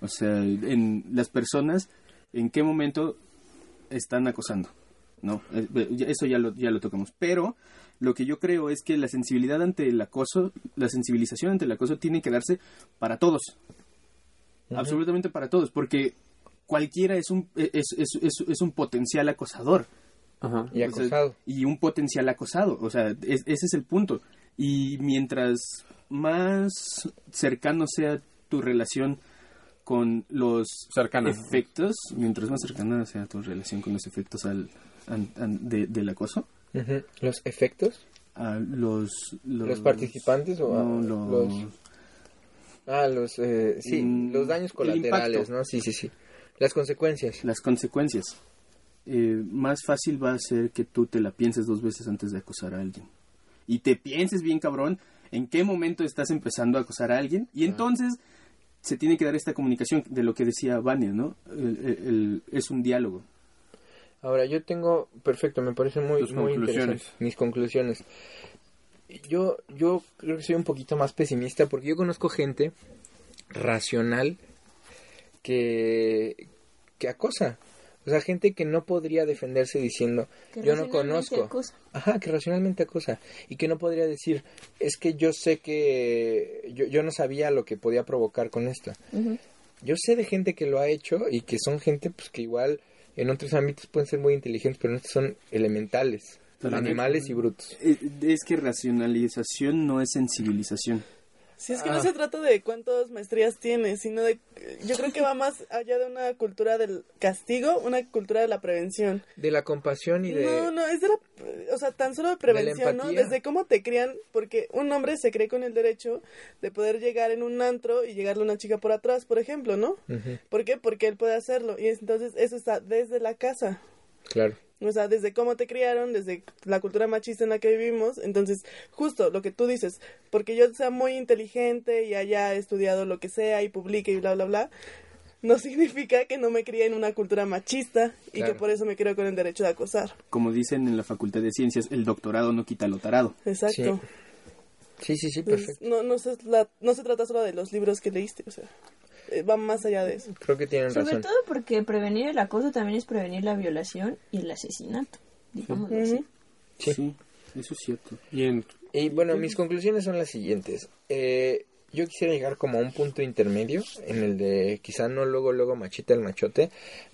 O sea, en las personas, ¿en qué momento están acosando? No, eh, eh, eso ya lo, ya lo tocamos. Pero lo que yo creo es que la sensibilidad ante el acoso, la sensibilización ante el acoso tiene que darse para todos. Absolutamente para todos, porque cualquiera es un, es, es, es- es un potencial acosador. Ajá. y O sea, acosado. y un potencial acosado. O sea, es- ese es el punto. Y mientras más cercano sea tu relación con los Cercana. efectos, mientras más cercana sea tu relación con los efectos al, an- an- de- del acoso, Ujú. ¿Los efectos? a los, ¿Los participantes o a no, los- los- Ah, los... eh, sí, Mm, los daños colaterales. ¿no? Sí, sí, sí. Las consecuencias. las consecuencias. Eh, más fácil va a ser que tú te la pienses dos veces antes de acosar a alguien. Y te pienses bien, cabrón, en qué momento estás empezando a acosar a alguien. Y entonces se tiene que dar esta comunicación de lo que decía Vania, ¿no? El- el- el- es un diálogo. Ahora, yo tengo, perfecto, me parece muy, Tus muy conclusiones. interesante. Mis conclusiones. Yo, yo creo que soy un poquito más pesimista porque yo conozco gente racional que, que acosa. O sea, gente que no podría defenderse diciendo, Que yo no racionalmente conozco. acosa. Ajá, que racionalmente acosa. Y que no podría decir, es que yo sé que yo, yo no sabía lo que podía provocar con esto. Yo sé de gente que lo ha hecho y que son gente pues que igual en otros ámbitos pueden ser muy inteligentes, pero en estos son elementales, animales y brutos. Eh, Es que racionalización no es sensibilización. Si es que Ah. no se trata de cuántas maestrías tienes, sino de... Yo creo que va más allá de una cultura del castigo, una cultura de la prevención. De la compasión y de... No, no, es de la... O sea, tan solo de prevención, ¿no? Desde cómo te crían, porque un hombre se cree con el derecho de poder llegar en un antro y llegarle a una chica por atrás, por ejemplo, ¿no? ¿Por qué? Porque él puede hacerlo. Y es- entonces eso está desde la casa. claro. O sea, desde cómo te criaron, desde la cultura machista en la que vivimos. Entonces, justo lo que tú dices, porque yo sea muy inteligente y haya estudiado lo que sea y publique y bla, bla, bla, no significa que no me crié en una cultura machista y Claro. que por eso me creo con el derecho de acosar. Como dicen en la Facultad de Ciencias, el doctorado no quita lo tarado. Exacto. Sí, sí, sí, Entonces, perfecto. no, no, se, la- no se trata solo de los libros que leíste, o sea, va más allá de eso. Creo que tienen Sobre razón. todo porque prevenir el acoso también es prevenir la violación y el asesinato. Digámoslo así. Sí. eso es cierto. Y en... Y bueno, mis conclusiones son las siguientes. Eh, yo quisiera llegar como a un punto intermedio en el de quizá no luego, luego machita el machote,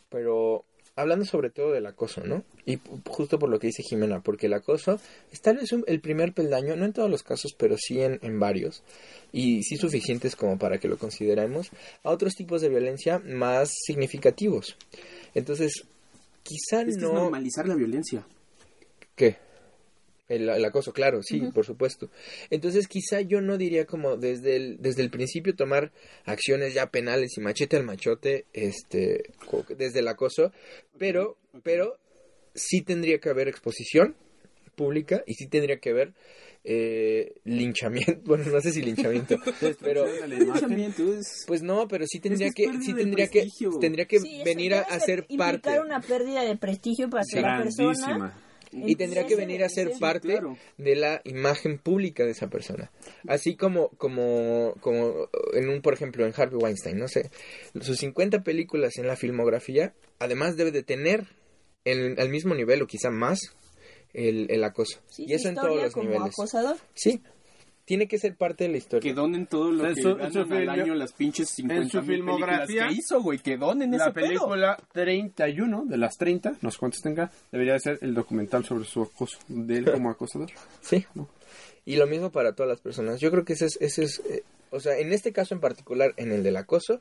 pero hablando sobre todo del acoso, ¿no? Y justo por lo que dice Jimena, porque el acoso es tal vez un- el primer peldaño, no en todos los casos, pero sí en, en varios, y sí suficientes como para que lo consideremos, a otros tipos de violencia más significativos. Entonces, quizá Es que es no... normalizar la violencia. ¿Qué? El, el acoso, claro, sí, por supuesto. Entonces, quizá yo no diría como desde el, desde el principio tomar acciones ya penales y machete al machote, este, co- desde el acoso, pero, pero sí tendría que haber exposición pública y sí tendría que haber eh, linchamiento, bueno, no sé si linchamiento, pero pues no, pero sí tendría Es que sí tendría que, tendría que Sí, venir a, a ser- parte. implicar una pérdida de prestigio para que la persona. Y tendría que venir a ser parte claro. de la imagen pública de esa persona. Así como, como, como en un, por ejemplo, en Harvey Weinstein, no sé, sus 50 películas en la filmografía, además debe de tener el, al mismo nivel o quizá más el, el acoso. Sí, y eso en todos los como niveles. acosador. Sí, tiene que ser parte de la historia. Que donen todo lo En que su- en ganan su al filmo- año las pinches 50 en su filmografía, que hizo, güey. Que donen La ese pedo. película 31 de las 30, no sé cuántos tenga, debería de ser el documental sobre su acoso, de él como acosador. Sí. Y lo mismo para todas las personas. Yo creo que ese es, ese es eh, o sea, en este caso en particular, en el del acoso,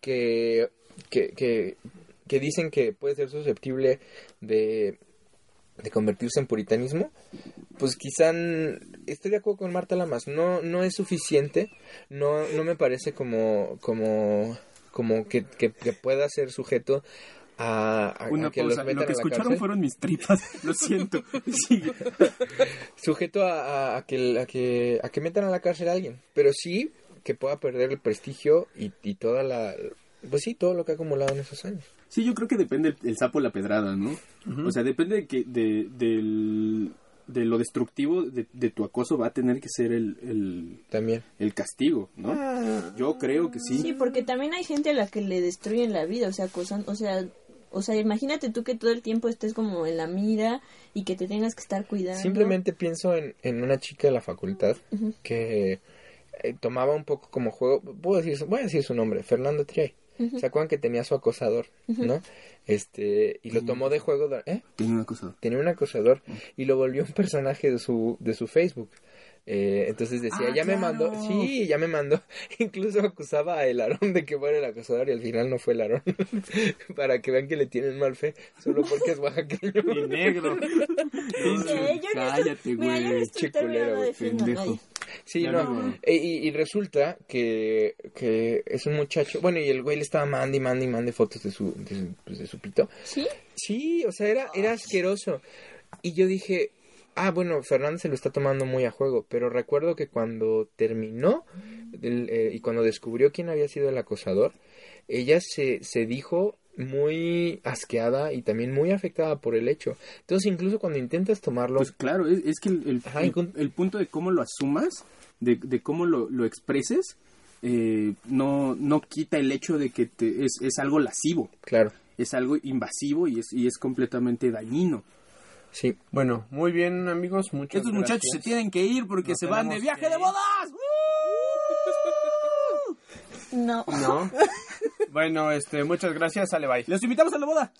que, que, que, que dicen que puede ser susceptible de, de convertirse en puritanismo, pues quizá estoy de acuerdo con Marta Lamas, no, no es suficiente, no, no me parece como, como, como que, que, que pueda ser sujeto a, a- a Una que los pausa. metan Lo que escucharon fueron mis tripas. Lo siento. Sigue. sujeto a, a- a que, a, que, a que metan a la cárcel a alguien, pero sí que pueda perder el prestigio y, y toda la... Pues sí, todo lo que ha acumulado en esos años. Sí, yo creo que depende el, el sapo la pedrada, ¿no? O sea, depende de, que, de, del- de lo destructivo de, de tu acoso va a tener que ser el, el, También. el castigo, ¿no? Yo creo que sí. Sí, porque también hay gente a la que le destruyen la vida, o sea, acosan, o sea, o sea, imagínate tú que todo el tiempo estés como en la mira y que te tengas que estar cuidando. Simplemente pienso en, en una chica de la facultad que eh, tomaba un poco como juego, puedo decir, voy a decir su nombre, Fernando Triay. ¿Se acuerdan que tenía su acosador, no? Este, y lo tomó de juego, de- ¿eh? Tiene una cosa. tenía un acosador y lo volvió un personaje de su de su Facebook. Eh, entonces decía, Ah, ya me mandó, sí, ya me mandó. Incluso acusaba a el Aarón de que fuera el acosador y al final no fue el Aarón. Para que vean que le tienen mal fe, solo porque es oaxaqueño. Y negro. No Cállate, güey. pendejo. Sí, no. no. E- y, y resulta que, que es un muchacho, bueno, y el güey le estaba mande y mande y mande fotos de su, de su, pues, de su pito. ¿Sí? Sí, o sea, era, era asqueroso. Y yo dije, ah, bueno, Fernando se lo está tomando muy a juego, pero recuerdo que cuando terminó eh, y cuando descubrió quién había sido el acosador, ella se, se dijo muy asqueada y también muy afectada por el hecho. Entonces, incluso cuando intentas tomarlo... Pues claro, es, es que el, el- Ajá, el- y con- el punto de cómo lo asumas, de, de cómo lo, lo expreses, eh, no, no quita el hecho de que te- es, es algo lascivo, claro, es algo invasivo y es, y es completamente dañino. sí. Bueno, muy bien amigos, muchas Estos muchachos se tienen que ir porque Nos se van de viaje que de bodas. No. No. bueno, este, muchas gracias, sale bye. Los invitamos a la boda.